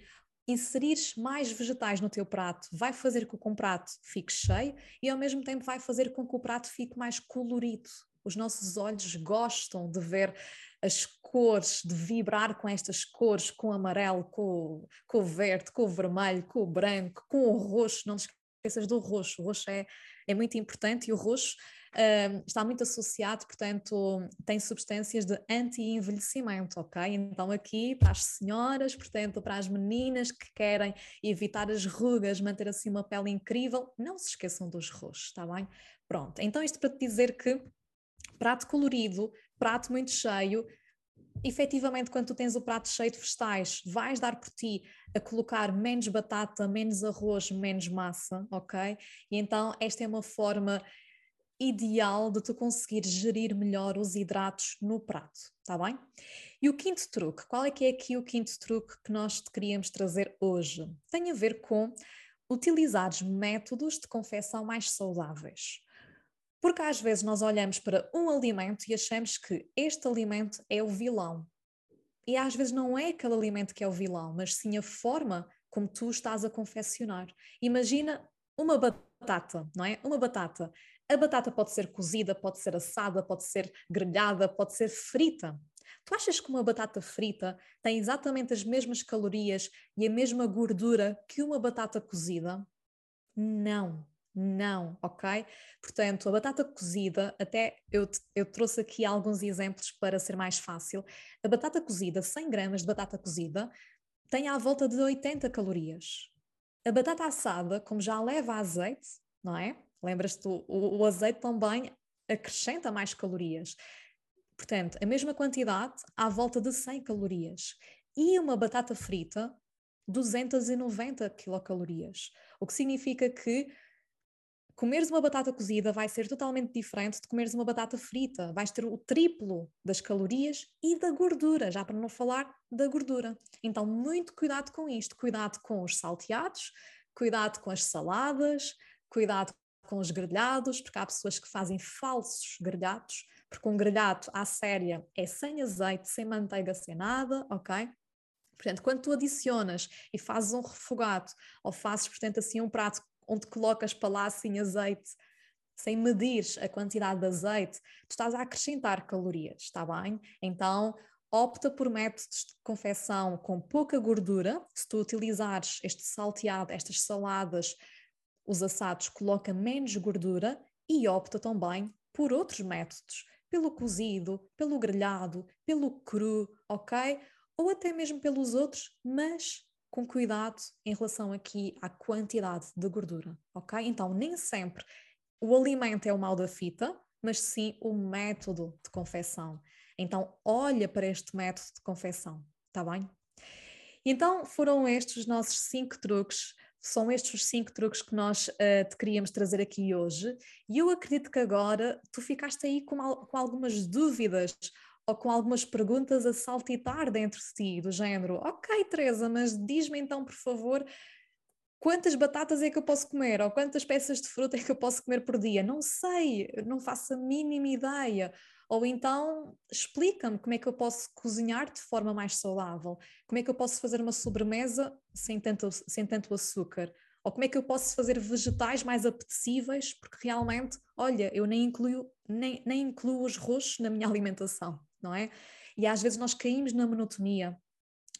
inserires mais vegetais no teu prato vai fazer com que o prato fique cheio e ao mesmo tempo vai fazer com que o prato fique mais colorido. Os nossos olhos gostam de ver as cores, de vibrar com estas cores, com o amarelo, com, com o verde, com o vermelho, com o branco, com o roxo. Não esqueças do roxo. O roxo é, é muito importante e o roxo uh, está muito associado, portanto, tem substâncias de anti-envelhecimento, ok? Então, aqui para as senhoras, portanto, para as meninas que querem evitar as rugas, manter assim uma pele incrível, não se esqueçam dos roxos, está bem? Pronto, então isto para te dizer que prato colorido, prato muito cheio, efetivamente, quando tu tens o prato cheio de vegetais, vais dar por ti a colocar menos batata, menos arroz, menos massa, ok? E então esta é uma forma ideal de tu conseguir gerir melhor os hidratos no prato, tá bem? E o quinto truque, qual é que é aqui o quinto truque que nós te queríamos trazer hoje? Tem a ver com utilizares métodos de confecção mais saudáveis. Porque às vezes nós olhamos para um alimento e achamos que este alimento é o vilão. E às vezes não é aquele alimento que é o vilão, mas sim a forma como tu estás a confeccionar. Imagina uma batata, não é? Uma batata. A batata pode ser cozida, pode ser assada, pode ser grelhada, pode ser frita. Tu achas que uma batata frita tem exatamente as mesmas calorias e a mesma gordura que uma batata cozida? Não, não, ok? Portanto, a batata cozida, até eu, eu trouxe aqui alguns exemplos para ser mais fácil. A batata cozida, 100 gramas de batata cozida, tem à volta de 80 calorias. A batata assada, como já leva azeite, não é? Lembras-te, o, o azeite também acrescenta mais calorias. Portanto, a mesma quantidade à volta de 100 calorias. E uma batata frita, 290 quilocalorias. O que significa que comeres uma batata cozida vai ser totalmente diferente de comeres uma batata frita. Vais ter o triplo das calorias e da gordura, já para não falar da gordura. Então, muito cuidado com isto. Cuidado com os salteados, cuidado com as saladas, cuidado com os grelhados, porque há pessoas que fazem falsos grelhados, porque um grelhado à séria é sem azeite, sem manteiga, sem nada, ok? Portanto, quando tu adicionas e fazes um refogado, ou fazes, portanto, assim um prato onde colocas lá assim azeite, sem medir a quantidade de azeite, tu estás a acrescentar calorias, está bem? Então, opta por métodos de confecção com pouca gordura. Se tu utilizares este salteado, estas saladas, os assados coloca menos gordura e opta também por outros métodos, pelo cozido, pelo grelhado, pelo cru, ok? Ou até mesmo pelos outros, mas com cuidado em relação aqui à quantidade de gordura, ok? Então, nem sempre o alimento é o mal da fita, mas sim o método de confecção. Então, olha para este método de confecção, tá bem? Então, foram estes os nossos cinco truques são estes os cinco truques que nós uh, te queríamos trazer aqui hoje. E eu acredito que agora tu ficaste aí com, com algumas dúvidas ou com algumas perguntas a saltitar dentro de ti, do género: Ok, Teresa, mas diz-me então, por favor, quantas batatas é que eu posso comer? Ou quantas peças de fruta é que eu posso comer por dia? Não sei, não faço a mínima ideia. Ou então explica-me como é que eu posso cozinhar de forma mais saudável, como é que eu posso fazer uma sobremesa sem tanto, sem tanto açúcar, ou como é que eu posso fazer vegetais mais apetecíveis, porque realmente, olha, eu nem incluo, nem, nem incluo os roxos na minha <laughs> alimentação, não é? E às vezes nós caímos na monotonia.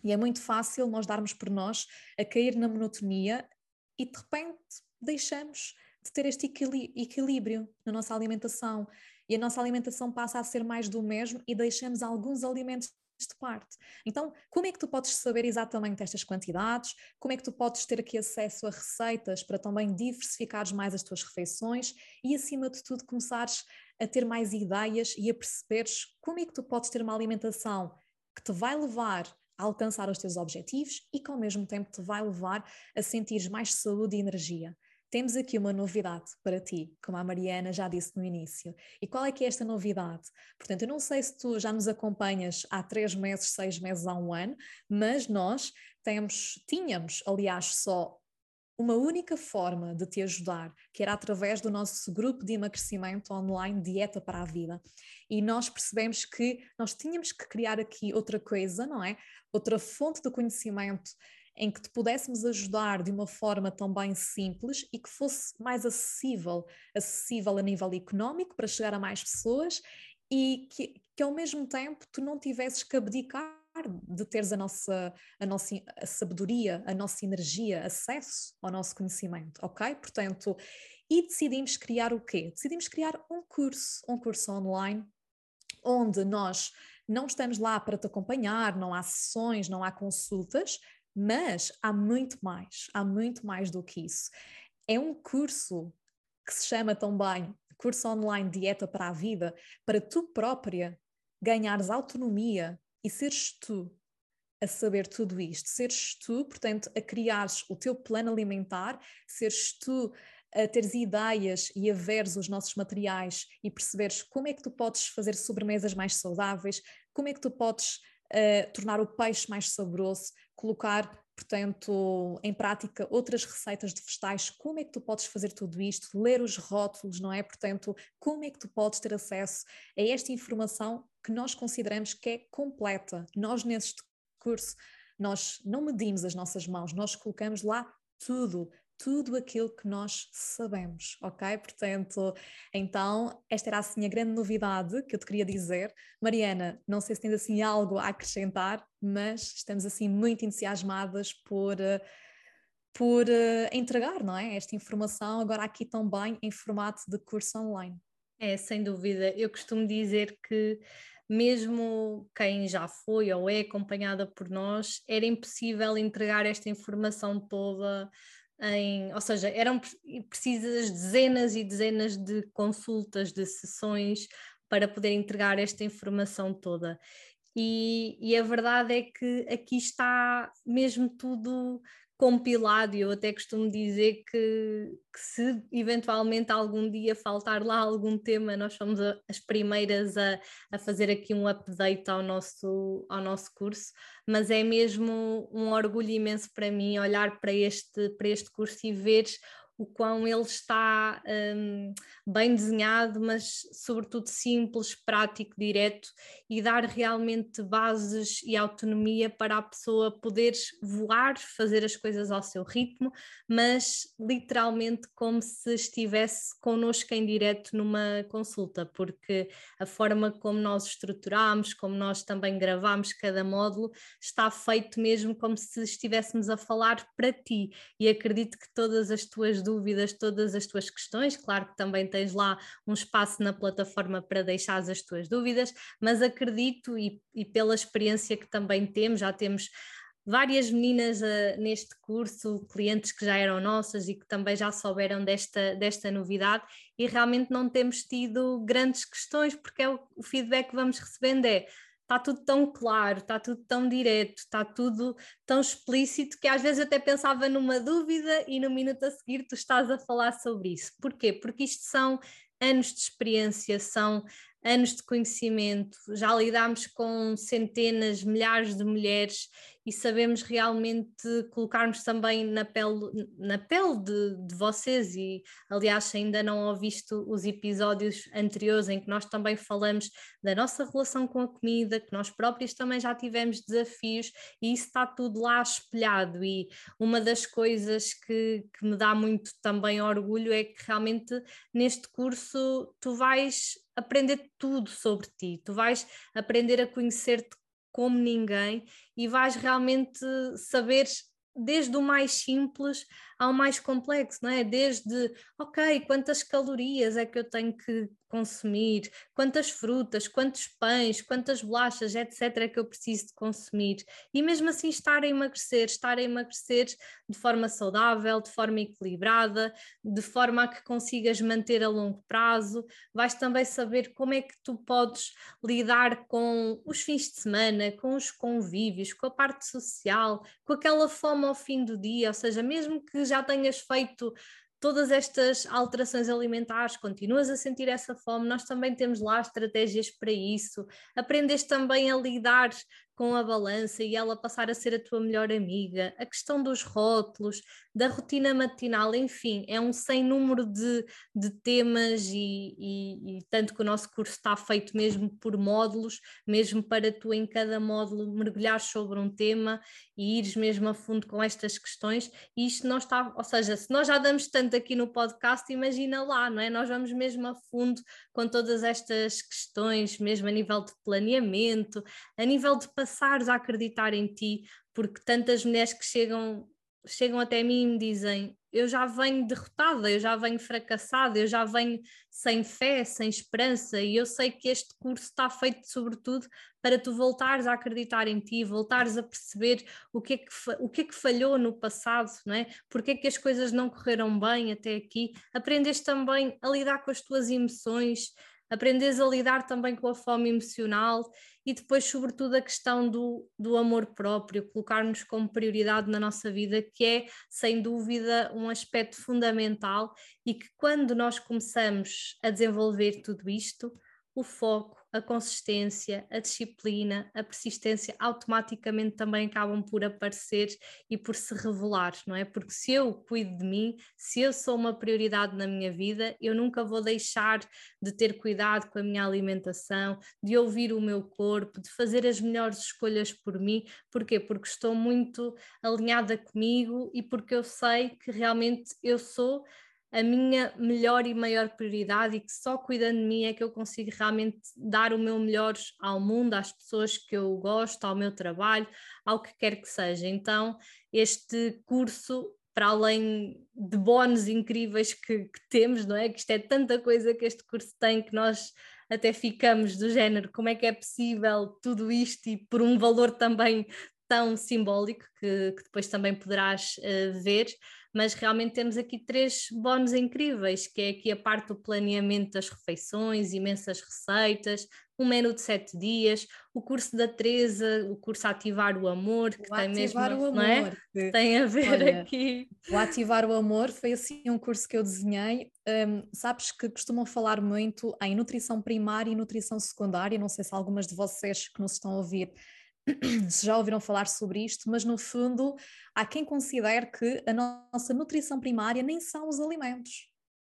E é muito fácil nós darmos por nós a cair na monotonia e de repente deixamos de ter este equilíbrio na nossa alimentação e a nossa alimentação passa a ser mais do mesmo e deixamos alguns alimentos de parte. Então, como é que tu podes saber exatamente estas quantidades? Como é que tu podes ter aqui acesso a receitas para também diversificares mais as tuas refeições e, acima de tudo, começares a ter mais ideias e a perceberes como é que tu podes ter uma alimentação que te vai levar a alcançar os teus objetivos e que ao mesmo tempo te vai levar a sentir mais saúde e energia. temos aqui uma novidade para ti, como a Mariana já disse no início. E qual é que é esta novidade? Portanto, eu não sei se tu já nos acompanhas há três meses, seis meses, há um ano, mas nós temos, tínhamos, aliás, só uma única forma de te ajudar, que era através do nosso grupo de emagrecimento online Dieta para a Vida. E nós percebemos que nós tínhamos que criar aqui outra coisa, não é? Outra fonte de conhecimento em que te pudéssemos ajudar de uma forma também simples e que fosse mais acessível, acessível a nível económico para chegar a mais pessoas e que, que ao mesmo tempo tu não tivesses que abdicar de teres a nossa, a nossa a sabedoria, a nossa energia, acesso ao nosso conhecimento, ok? Portanto, e decidimos criar o quê? Decidimos criar um curso, um curso online, onde nós não estamos lá para te acompanhar, não há sessões, não há consultas, mas há muito mais, há muito mais do que isso. É um curso que se chama também Curso Online Dieta para a Vida, para tu própria ganhares autonomia e seres tu a saber tudo isto, seres tu, portanto, a criares o teu plano alimentar, seres tu a teres ideias e a veres os nossos materiais e perceberes como é que tu podes fazer sobremesas mais saudáveis, como é que tu podes uh, tornar o peixe mais saboroso, colocar portanto, em prática outras receitas de vegetais, como é que tu podes fazer tudo isto, ler os rótulos, não é? Portanto, como é que tu podes ter acesso a esta informação que nós consideramos que é completa. Nós, neste curso, nós não medimos as nossas mãos, nós colocamos lá tudo, tudo aquilo que nós sabemos, ok? Portanto, então, esta era assim a grande novidade que eu te queria dizer. Mariana, não sei se tens assim algo a acrescentar, mas estamos assim muito entusiasmadas por, por uh, entregar, não é? Esta informação agora aqui também em formato de curso online. É, sem dúvida. Eu costumo dizer que mesmo quem já foi ou é acompanhada por nós, era impossível entregar esta informação toda em, ou seja, eram precisas dezenas e dezenas de consultas, de sessões para poder entregar esta informação toda. E, e, a verdade é que aqui está mesmo tudo compilado, e eu até costumo dizer que, que, se eventualmente algum dia faltar lá algum tema, nós somos a, as primeiras a, a fazer aqui um update ao nosso, ao nosso curso, mas é mesmo um orgulho imenso para mim olhar para este, para este curso e ver o quão ele está um, bem desenhado, mas sobretudo simples, prático, direto e dar realmente bases e autonomia para a pessoa poder voar, fazer as coisas ao seu ritmo, mas literalmente como se estivesse connosco em direto numa consulta, porque a forma como nós estruturamos, como nós também gravamos cada módulo, está feito mesmo como se estivéssemos a falar para ti. E acredito que todas as tuas dúvidas, todas as tuas questões. Claro que também tens lá um espaço na plataforma para deixar as tuas dúvidas, mas acredito e, e pela experiência que também temos, já temos várias meninas uh, neste curso, clientes que já eram nossas e que também já souberam desta, desta novidade, e realmente não temos tido grandes questões, porque é o, o feedback que vamos recebendo é está tudo tão claro, está tudo tão direto, está tudo tão explícito que às vezes eu até pensava numa dúvida e no minuto a seguir tu estás a falar sobre isso. Porquê? Porque isto são anos de experiência, são anos de conhecimento, já lidámos com centenas, milhares de mulheres e sabemos realmente colocarmos também na pele, na pele de, de vocês e aliás ainda não ouviste os episódios anteriores em que nós também falamos da nossa relação com a comida, que nós próprios também já tivemos desafios e isso está tudo lá espelhado. E uma das coisas que, que me dá muito também orgulho é que realmente neste curso tu vais aprender tudo sobre ti, tu vais aprender a conhecer-te como ninguém e vais realmente saber desde o mais simples ao mais complexo, não é? Desde, ok, quantas calorias é que eu tenho que consumir, quantas frutas, quantos pães, quantas bolachas, etc., é que eu preciso de consumir. E mesmo assim estar a emagrecer, estar a emagrecer de forma saudável, de forma equilibrada, de forma a que consigas manter a longo prazo. Vais também saber como é que tu podes lidar com os fins de semana, com os convívios, com a parte social, com aquela fome ao fim do dia, ou seja, mesmo que já tenhas feito todas estas alterações alimentares, continuas a sentir essa fome, nós também temos lá estratégias para isso. Aprendes também a lidar com a balança e ela passar a ser a tua melhor amiga, a questão dos rótulos, da rotina matinal, enfim, é um sem número de, de temas e, e, e, tanto que o nosso curso está feito mesmo por módulos, mesmo para tu em cada módulo mergulhares sobre um tema e ires mesmo a fundo com estas questões, e isto não está, ou seja, se nós já damos tanto aqui no podcast, imagina lá, não é? Nós vamos mesmo a fundo com todas estas questões, mesmo a nível de planeamento, a nível de passares a acreditar em ti, porque tantas mulheres que chegam chegam até mim e me dizem: Eu já venho derrotada, eu já venho fracassada, eu já venho sem fé, sem esperança, e eu sei que este curso está feito sobretudo para tu voltares a acreditar em ti, voltares a perceber o que é que, o que, é que falhou no passado, não é? Porque é que as coisas não correram bem até aqui. Aprendes também a lidar com as tuas emoções, aprendes a lidar também com a fome emocional e depois, sobretudo, a questão do, do amor próprio, colocar-nos como prioridade na nossa vida, que é, sem dúvida, um aspecto fundamental e que, quando nós começamos a desenvolver tudo isto, o foco, a consistência, a disciplina, a persistência automaticamente também acabam por aparecer e por se revelar, não é? Porque se eu cuido de mim, se eu sou uma prioridade na minha vida, eu nunca vou deixar de ter cuidado com a minha alimentação, de ouvir o meu corpo, de fazer as melhores escolhas por mim. Porquê? Porque estou muito alinhada comigo e porque eu sei que realmente eu sou a minha melhor e maior prioridade e que só cuidando de mim é que eu consigo realmente dar o meu melhor ao mundo, às pessoas que eu gosto, ao meu trabalho, ao que quer que seja. Então, este curso, para além de bónus incríveis que, que temos, não é? Que isto é tanta coisa que este curso tem que nós até ficamos do género, como é que é possível tudo isto e por um valor também tão simbólico que, que depois também poderás uh, ver mas realmente temos aqui três bónus incríveis, que é aqui a parte do planeamento das refeições, imensas receitas, um menu de sete dias, o curso da Teresa, o curso Ativar o Amor, que o tem mesmo, o amor, não é? Que tem a ver Olha, aqui. O Ativar o Amor foi assim um curso que eu desenhei. Um, sabes que costumam falar muito em nutrição primária e nutrição secundária, não sei se algumas de vocês que nos estão a ouvir <clears throat> se já ouviram falar sobre isto, mas no fundo há quem considere que a nossa nutrição primária nem são os alimentos.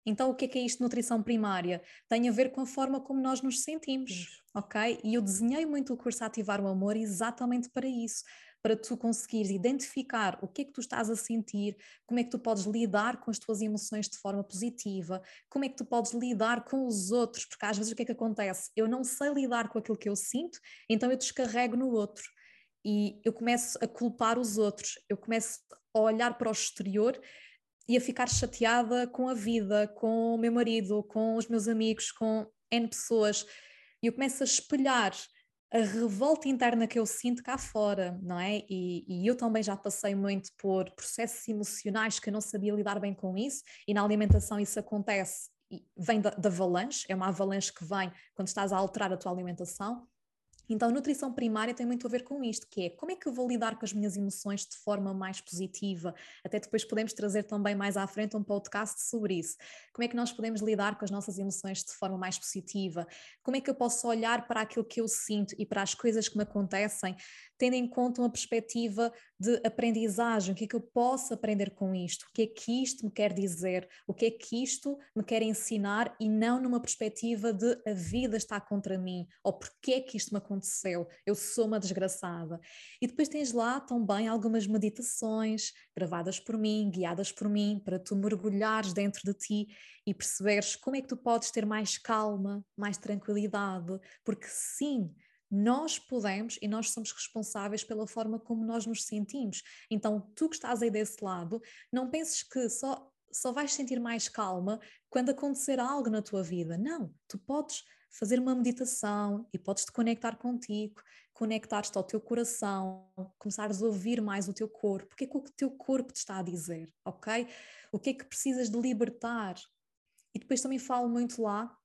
Então, o que é que é isto nutrição primária? Tem a ver com a forma como nós nos sentimos, ok? E eu desenhei muito o curso Ativar o Amor exatamente para isso, para tu conseguires identificar o que é que tu estás a sentir, como é que tu podes lidar com as tuas emoções de forma positiva, como é que tu podes lidar com os outros, porque às vezes o que é que acontece? Eu não sei lidar com aquilo que eu sinto, então eu descarrego no outro. E eu começo a culpar os outros, eu começo a olhar para o exterior e a ficar chateada com a vida, com o meu marido, com os meus amigos, com N pessoas, e eu começo a espelhar a revolta interna que eu sinto cá fora, não é? E, e, eu também já passei muito por processos emocionais que eu não sabia lidar bem com isso, e na alimentação isso acontece, vem da, da avalanche, é uma avalanche que vem quando estás a alterar a tua alimentação, então, nutrição primária tem muito a ver com isto, que é como é que eu vou lidar com as minhas emoções de forma mais positiva? Até depois podemos trazer também mais à frente um podcast sobre isso. Como é que nós podemos lidar com as nossas emoções de forma mais positiva? Como é que eu posso olhar para aquilo que eu sinto e para as coisas que me acontecem tendo em conta uma perspectiva de aprendizagem, o que é que eu posso aprender com isto, o que é que isto me quer dizer, o que é que isto me quer ensinar? E não numa perspectiva de a vida está contra mim, ou porque é que isto me aconteceu, eu sou uma desgraçada. E depois tens lá também algumas meditações gravadas por mim, guiadas por mim, para tu mergulhares dentro de ti e perceberes como é que tu podes ter mais calma, mais tranquilidade, porque sim, nós podemos e nós somos responsáveis pela forma como nós nos sentimos. Então, tu que estás aí desse lado, não penses que só, só vais sentir mais calma quando acontecer algo na tua vida. Não, tu podes fazer uma meditação e podes te conectar contigo, conectar-te ao teu coração, começares a ouvir mais o teu corpo. O que é que o teu corpo te está a dizer, ok? O que é que precisas de libertar? E depois também falo muito lá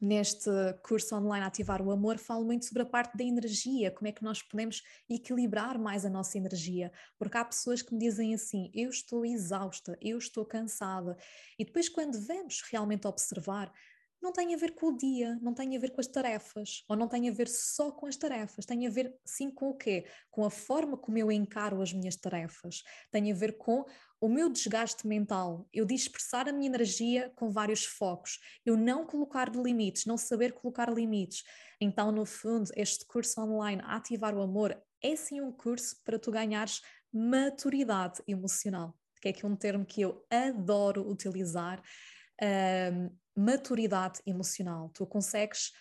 neste curso online Ativar o Amor, falo muito sobre a parte da energia, como é que nós podemos equilibrar mais a nossa energia, porque há pessoas que me dizem assim: eu estou exausta, eu estou cansada, e depois, quando vamos realmente observar, não tem a ver com o dia, não tem a ver com as tarefas, ou não tem a ver só com as tarefas, tem a ver sim com o quê? Com a forma como eu encaro as minhas tarefas, tem a ver com o meu desgaste mental, eu dispersar a minha energia com vários focos, eu não colocar limites, não saber colocar limites. Então, no fundo, este curso online, Ativar o Amor, é sim um curso para tu ganhares maturidade emocional, que é é um termo que eu adoro utilizar. Um, maturidade emocional. Tu consegues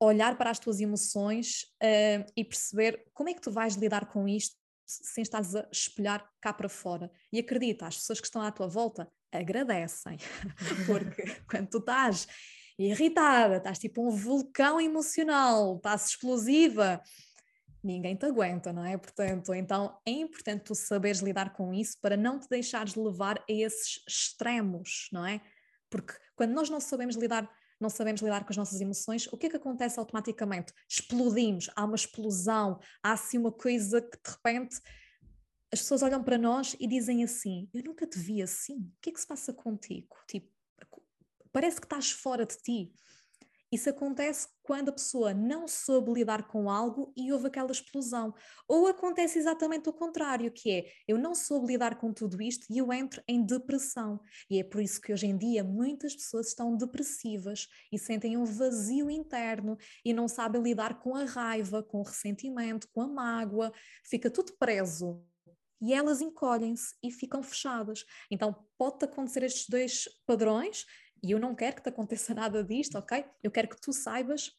olhar para as tuas emoções uh, e perceber como é que tu vais lidar com isto sem estares a espelhar cá para fora. E acredita, as pessoas que estão à tua volta agradecem, <laughs> porque <laughs> quando tu estás irritada, estás tipo um vulcão emocional, estás explosiva, ninguém te aguenta, não é? Portanto, então é importante tu saberes lidar com isso para não te deixares levar a esses extremos, não é? Porque quando nós não sabemos lidar, não sabemos lidar com as nossas emoções, o que é que acontece automaticamente? Explodimos, há uma explosão, há assim uma coisa que de repente as pessoas olham para nós e dizem assim: Eu nunca te vi assim, o que é que se passa contigo? Tipo, parece que estás fora de ti. Isso acontece quando a pessoa não soube lidar com algo e houve aquela explosão. Ou acontece exatamente o contrário, que é eu não soube lidar com tudo isto e eu entro em depressão. E é por isso que hoje em dia muitas pessoas estão depressivas e sentem um vazio interno e não sabem lidar com a raiva, com o ressentimento, com a mágoa, fica tudo preso e elas encolhem-se e ficam fechadas. Então, pode acontecer estes dois padrões e eu não quero que te aconteça <laughs> nada disto, ok? Eu quero que tu saibas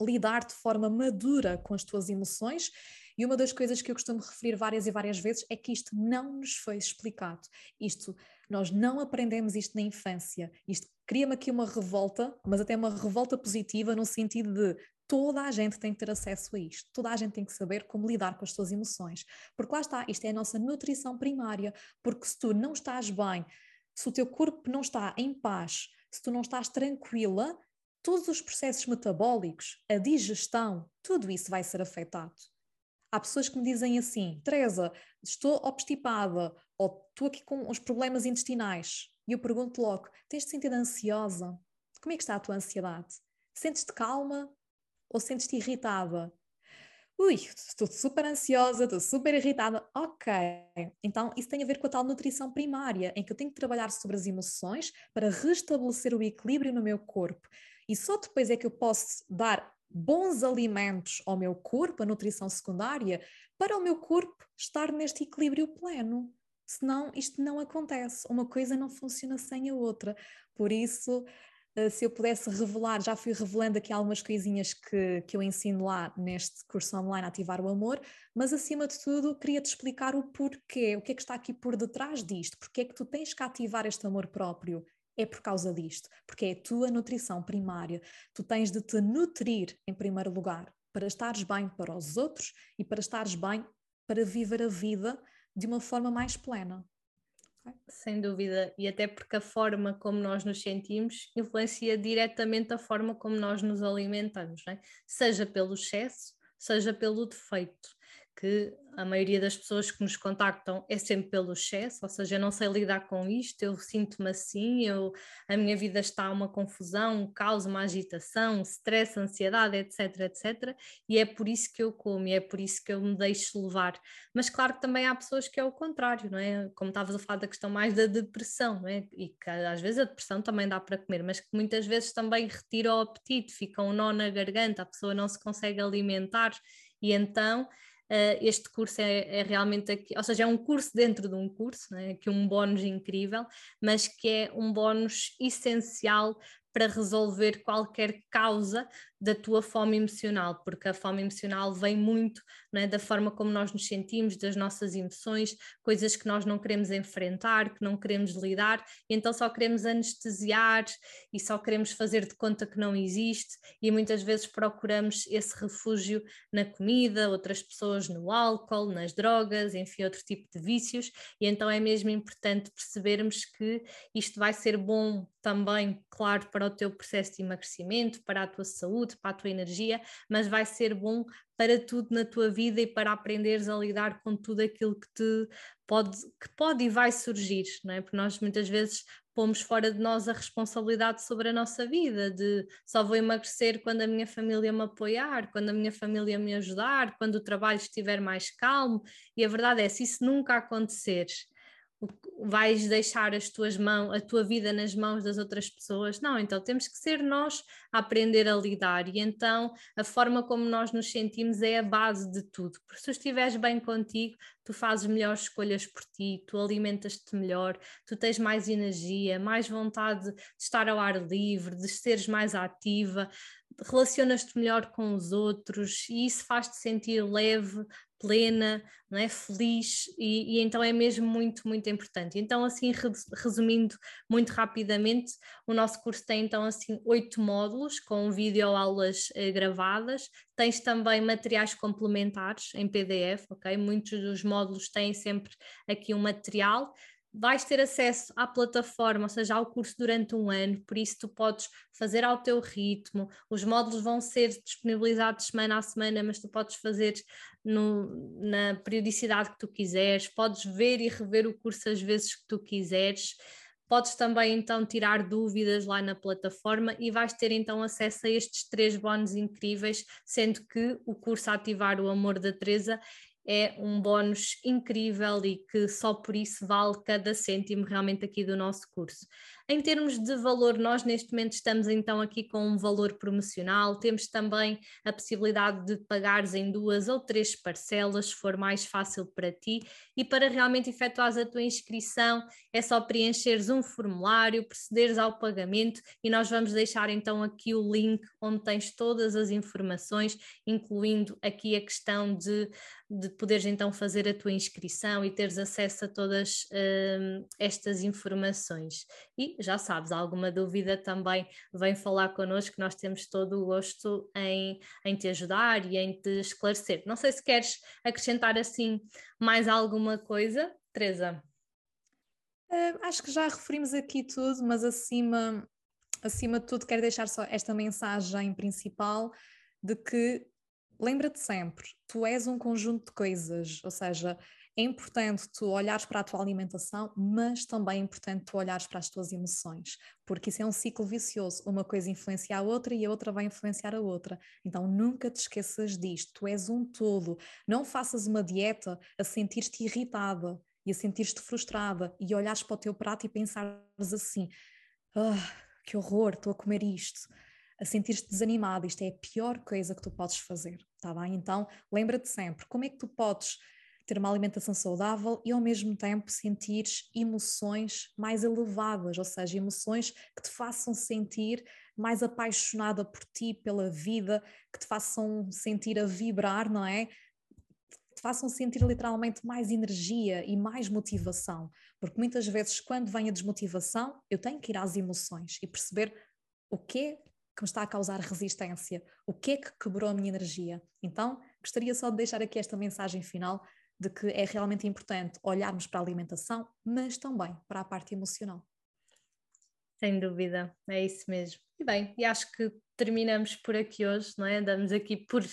lidar de forma madura com as tuas emoções. E uma das coisas que eu costumo referir várias e várias vezes é que isto não nos foi explicado. Isto, nós não aprendemos isto na infância. Isto cria-me aqui uma revolta, mas até uma revolta positiva no sentido de toda a gente tem que ter acesso a isto, toda a gente tem que saber como lidar com as suas emoções. Porque lá está, isto é a nossa nutrição primária, porque se tu não estás bem se o teu corpo não está em paz, se tu não estás tranquila, todos os processos metabólicos, a digestão, tudo isso vai ser afetado. Há pessoas que me dizem assim: Teresa, estou obstipada ou estou aqui com os problemas intestinais. E eu pergunto logo: tens-te sentido ansiosa? Como é que está a tua ansiedade? Sentes-te calma ou sentes-te irritada? Ui, estou super ansiosa, estou super irritada. Ok, então isso tem a ver com a tal nutrição primária, em que eu tenho que trabalhar sobre as emoções para restabelecer o equilíbrio no meu corpo. E só depois é que eu posso dar bons alimentos ao meu corpo, a nutrição secundária, para o meu corpo estar neste equilíbrio pleno. Senão isto não acontece. Uma coisa não funciona sem a outra. Por isso, se eu pudesse revelar, já fui revelando aqui algumas coisinhas que, que eu ensino lá neste curso online Ativar o Amor, mas acima de tudo queria-te explicar o porquê, o que é que está aqui por detrás disto, porque é que tu tens que ativar este amor próprio. É por causa disto, porque é a tua nutrição primária. Tu tens de te nutrir em primeiro lugar para estares bem para os outros e para estares bem para viver a vida de uma forma mais plena. Sem dúvida, e até porque a forma como nós nos sentimos influencia diretamente a forma como nós nos alimentamos, é? seja pelo excesso, seja pelo defeito que a maioria das pessoas que nos contactam é sempre pelo excesso, ou seja, eu não sei lidar com isto, eu sinto-me assim, eu, a minha vida está uma confusão, um caos, uma agitação, um stress, ansiedade, etc, etc, e é por isso que eu como, e é por isso que eu me deixo levar. Mas claro que também há pessoas que é o contrário, não é? Como estavas a falar da questão mais da depressão, não é? E que às vezes a depressão também dá para comer, mas que muitas vezes também retira o apetite, fica um nó na garganta, a pessoa não se consegue alimentar, e então uh, este curso é, é, realmente aqui, ou seja, é um curso dentro de um curso, né, que um bónus incrível, mas que é um bónus essencial para resolver qualquer causa da tua fome emocional, porque a fome emocional vem muito é, da forma como nós nos sentimos, das nossas emoções, coisas que nós não queremos enfrentar, que não queremos lidar, então só queremos anestesiar e só queremos fazer de conta que não existe, e muitas vezes procuramos esse refúgio na comida, outras pessoas no álcool, nas drogas, enfim, outro tipo de vícios, e então é mesmo importante percebermos que isto vai ser bom também, claro, para o teu processo de emagrecimento, para a tua saúde, para a tua energia, mas vai ser bom para tudo na tua vida e para aprenderes a lidar com tudo aquilo que te pode, que pode e vai surgir, não é? Porque nós muitas vezes pomos fora de nós a responsabilidade sobre a nossa vida, de só vou emagrecer quando a minha família me apoiar, quando a minha família me ajudar, quando o trabalho estiver mais calmo, e a verdade é, se isso nunca acontecer, vais deixar as tuas mãos, a tua vida nas mãos das outras pessoas. Não, então temos que ser nós a aprender a lidar. E então a forma como nós nos sentimos é a base de tudo. Porque se estiveres bem contigo, tu fazes melhores escolhas por ti, tu alimentas-te melhor, tu tens mais energia, mais vontade de estar ao ar livre, de seres mais ativa, relacionas-te melhor com os outros e isso faz-te sentir leve, plena, não é? feliz, e, e, então é mesmo muito, muito importante. Então, assim, resumindo muito rapidamente, o nosso curso tem então assim oito módulos com videoaulas eh, gravadas, tens também materiais complementares em PDF, ok? Muitos dos módulos têm sempre aqui um material, vais ter acesso à plataforma, ou seja, ao curso durante um ano, por isso tu podes fazer ao teu ritmo, os módulos vão ser disponibilizados semana a semana, mas tu podes fazer no, na periodicidade que tu quiseres, podes ver e rever o curso às vezes que tu quiseres. Podes também então tirar dúvidas lá na plataforma e vais ter então acesso a estes três bónus incríveis, sendo que o curso Ativar o Amor da Teresa é um bónus incrível e que só por isso vale cada cêntimo realmente aqui do nosso curso. Em termos de valor, nós neste momento estamos então aqui com um valor promocional, temos também a possibilidade de pagares em duas ou três parcelas, se for mais fácil para ti, e para realmente efetuares a tua inscrição é só preencheres um formulário, procederes ao pagamento e nós vamos deixar então aqui o link onde tens todas as informações, incluindo aqui a questão de, de poderes então fazer a tua inscrição e teres acesso a todas hum, estas informações. E já sabes, alguma dúvida também vem falar connosco, nós temos todo o gosto em, em te ajudar e em te esclarecer. Não sei se queres acrescentar assim mais alguma coisa, Teresa. Uh, acho que já referimos aqui tudo, mas acima, acima de tudo quero deixar só esta mensagem principal de que lembra-te sempre, tu és um conjunto de coisas, ou seja, é importante tu olhares para a tua alimentação, mas também é importante tu olhares para as tuas emoções, porque isso é um ciclo vicioso. Uma coisa influencia a outra e a outra vai influenciar a outra. Então nunca te esqueças disto, tu és um todo. Não faças uma dieta a sentir-te irritada e a sentir-te frustrada e olhares para o teu prato e pensares assim: oh, que horror, estou a comer isto a sentir-te desanimado, isto é a pior coisa que tu podes fazer, tá bem? Então, lembra-te sempre, como é que tu podes ter uma alimentação saudável e ao mesmo tempo sentir emoções mais elevadas, ou seja, emoções que te façam sentir mais apaixonada por ti, pela vida, que te façam sentir a vibrar, não é? Te façam sentir literalmente mais energia e mais motivação, porque muitas vezes quando vem a desmotivação, eu tenho que ir às emoções e perceber o que é que me está a causar resistência, o que é que quebrou a minha energia. Então, gostaria só de deixar aqui esta mensagem final de que é realmente importante olharmos para a alimentação, mas também para a parte emocional. Sem dúvida, é isso mesmo. E bem, e acho que terminamos por aqui hoje, não é? Damos aqui por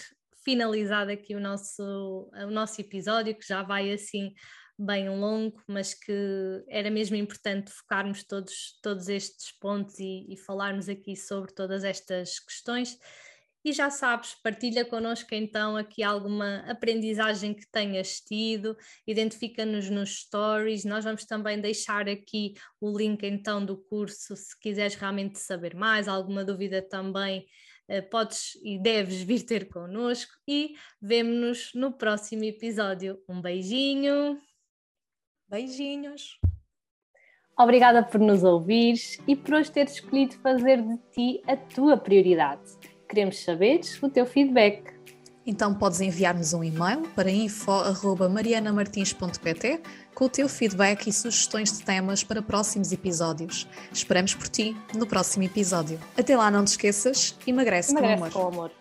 finalizado aqui o nosso, o nosso episódio, que já vai assim bem longo, mas que era mesmo importante focarmos todos, todos estes pontos e, e falarmos aqui sobre todas estas questões. E já sabes, partilha connosco então aqui alguma aprendizagem que tenhas tido, identifica-nos nos stories. Nós vamos também deixar aqui o link então do curso, se quiseres realmente saber mais, alguma dúvida também. Eh, podes e deves vir ter connosco e vemo-nos no próximo episódio. Um beijinho. Beijinhos. Obrigada por nos ouvires e por hoje teres escolhido fazer de ti a tua prioridade. Queremos saber o teu feedback. Então podes enviar-nos um e-mail para info.marianamartins.pt com o teu feedback e sugestões de temas para próximos episódios. Esperamos por ti no próximo episódio. Até lá, não te esqueças, emagrece, emagrece com amor. Com amor.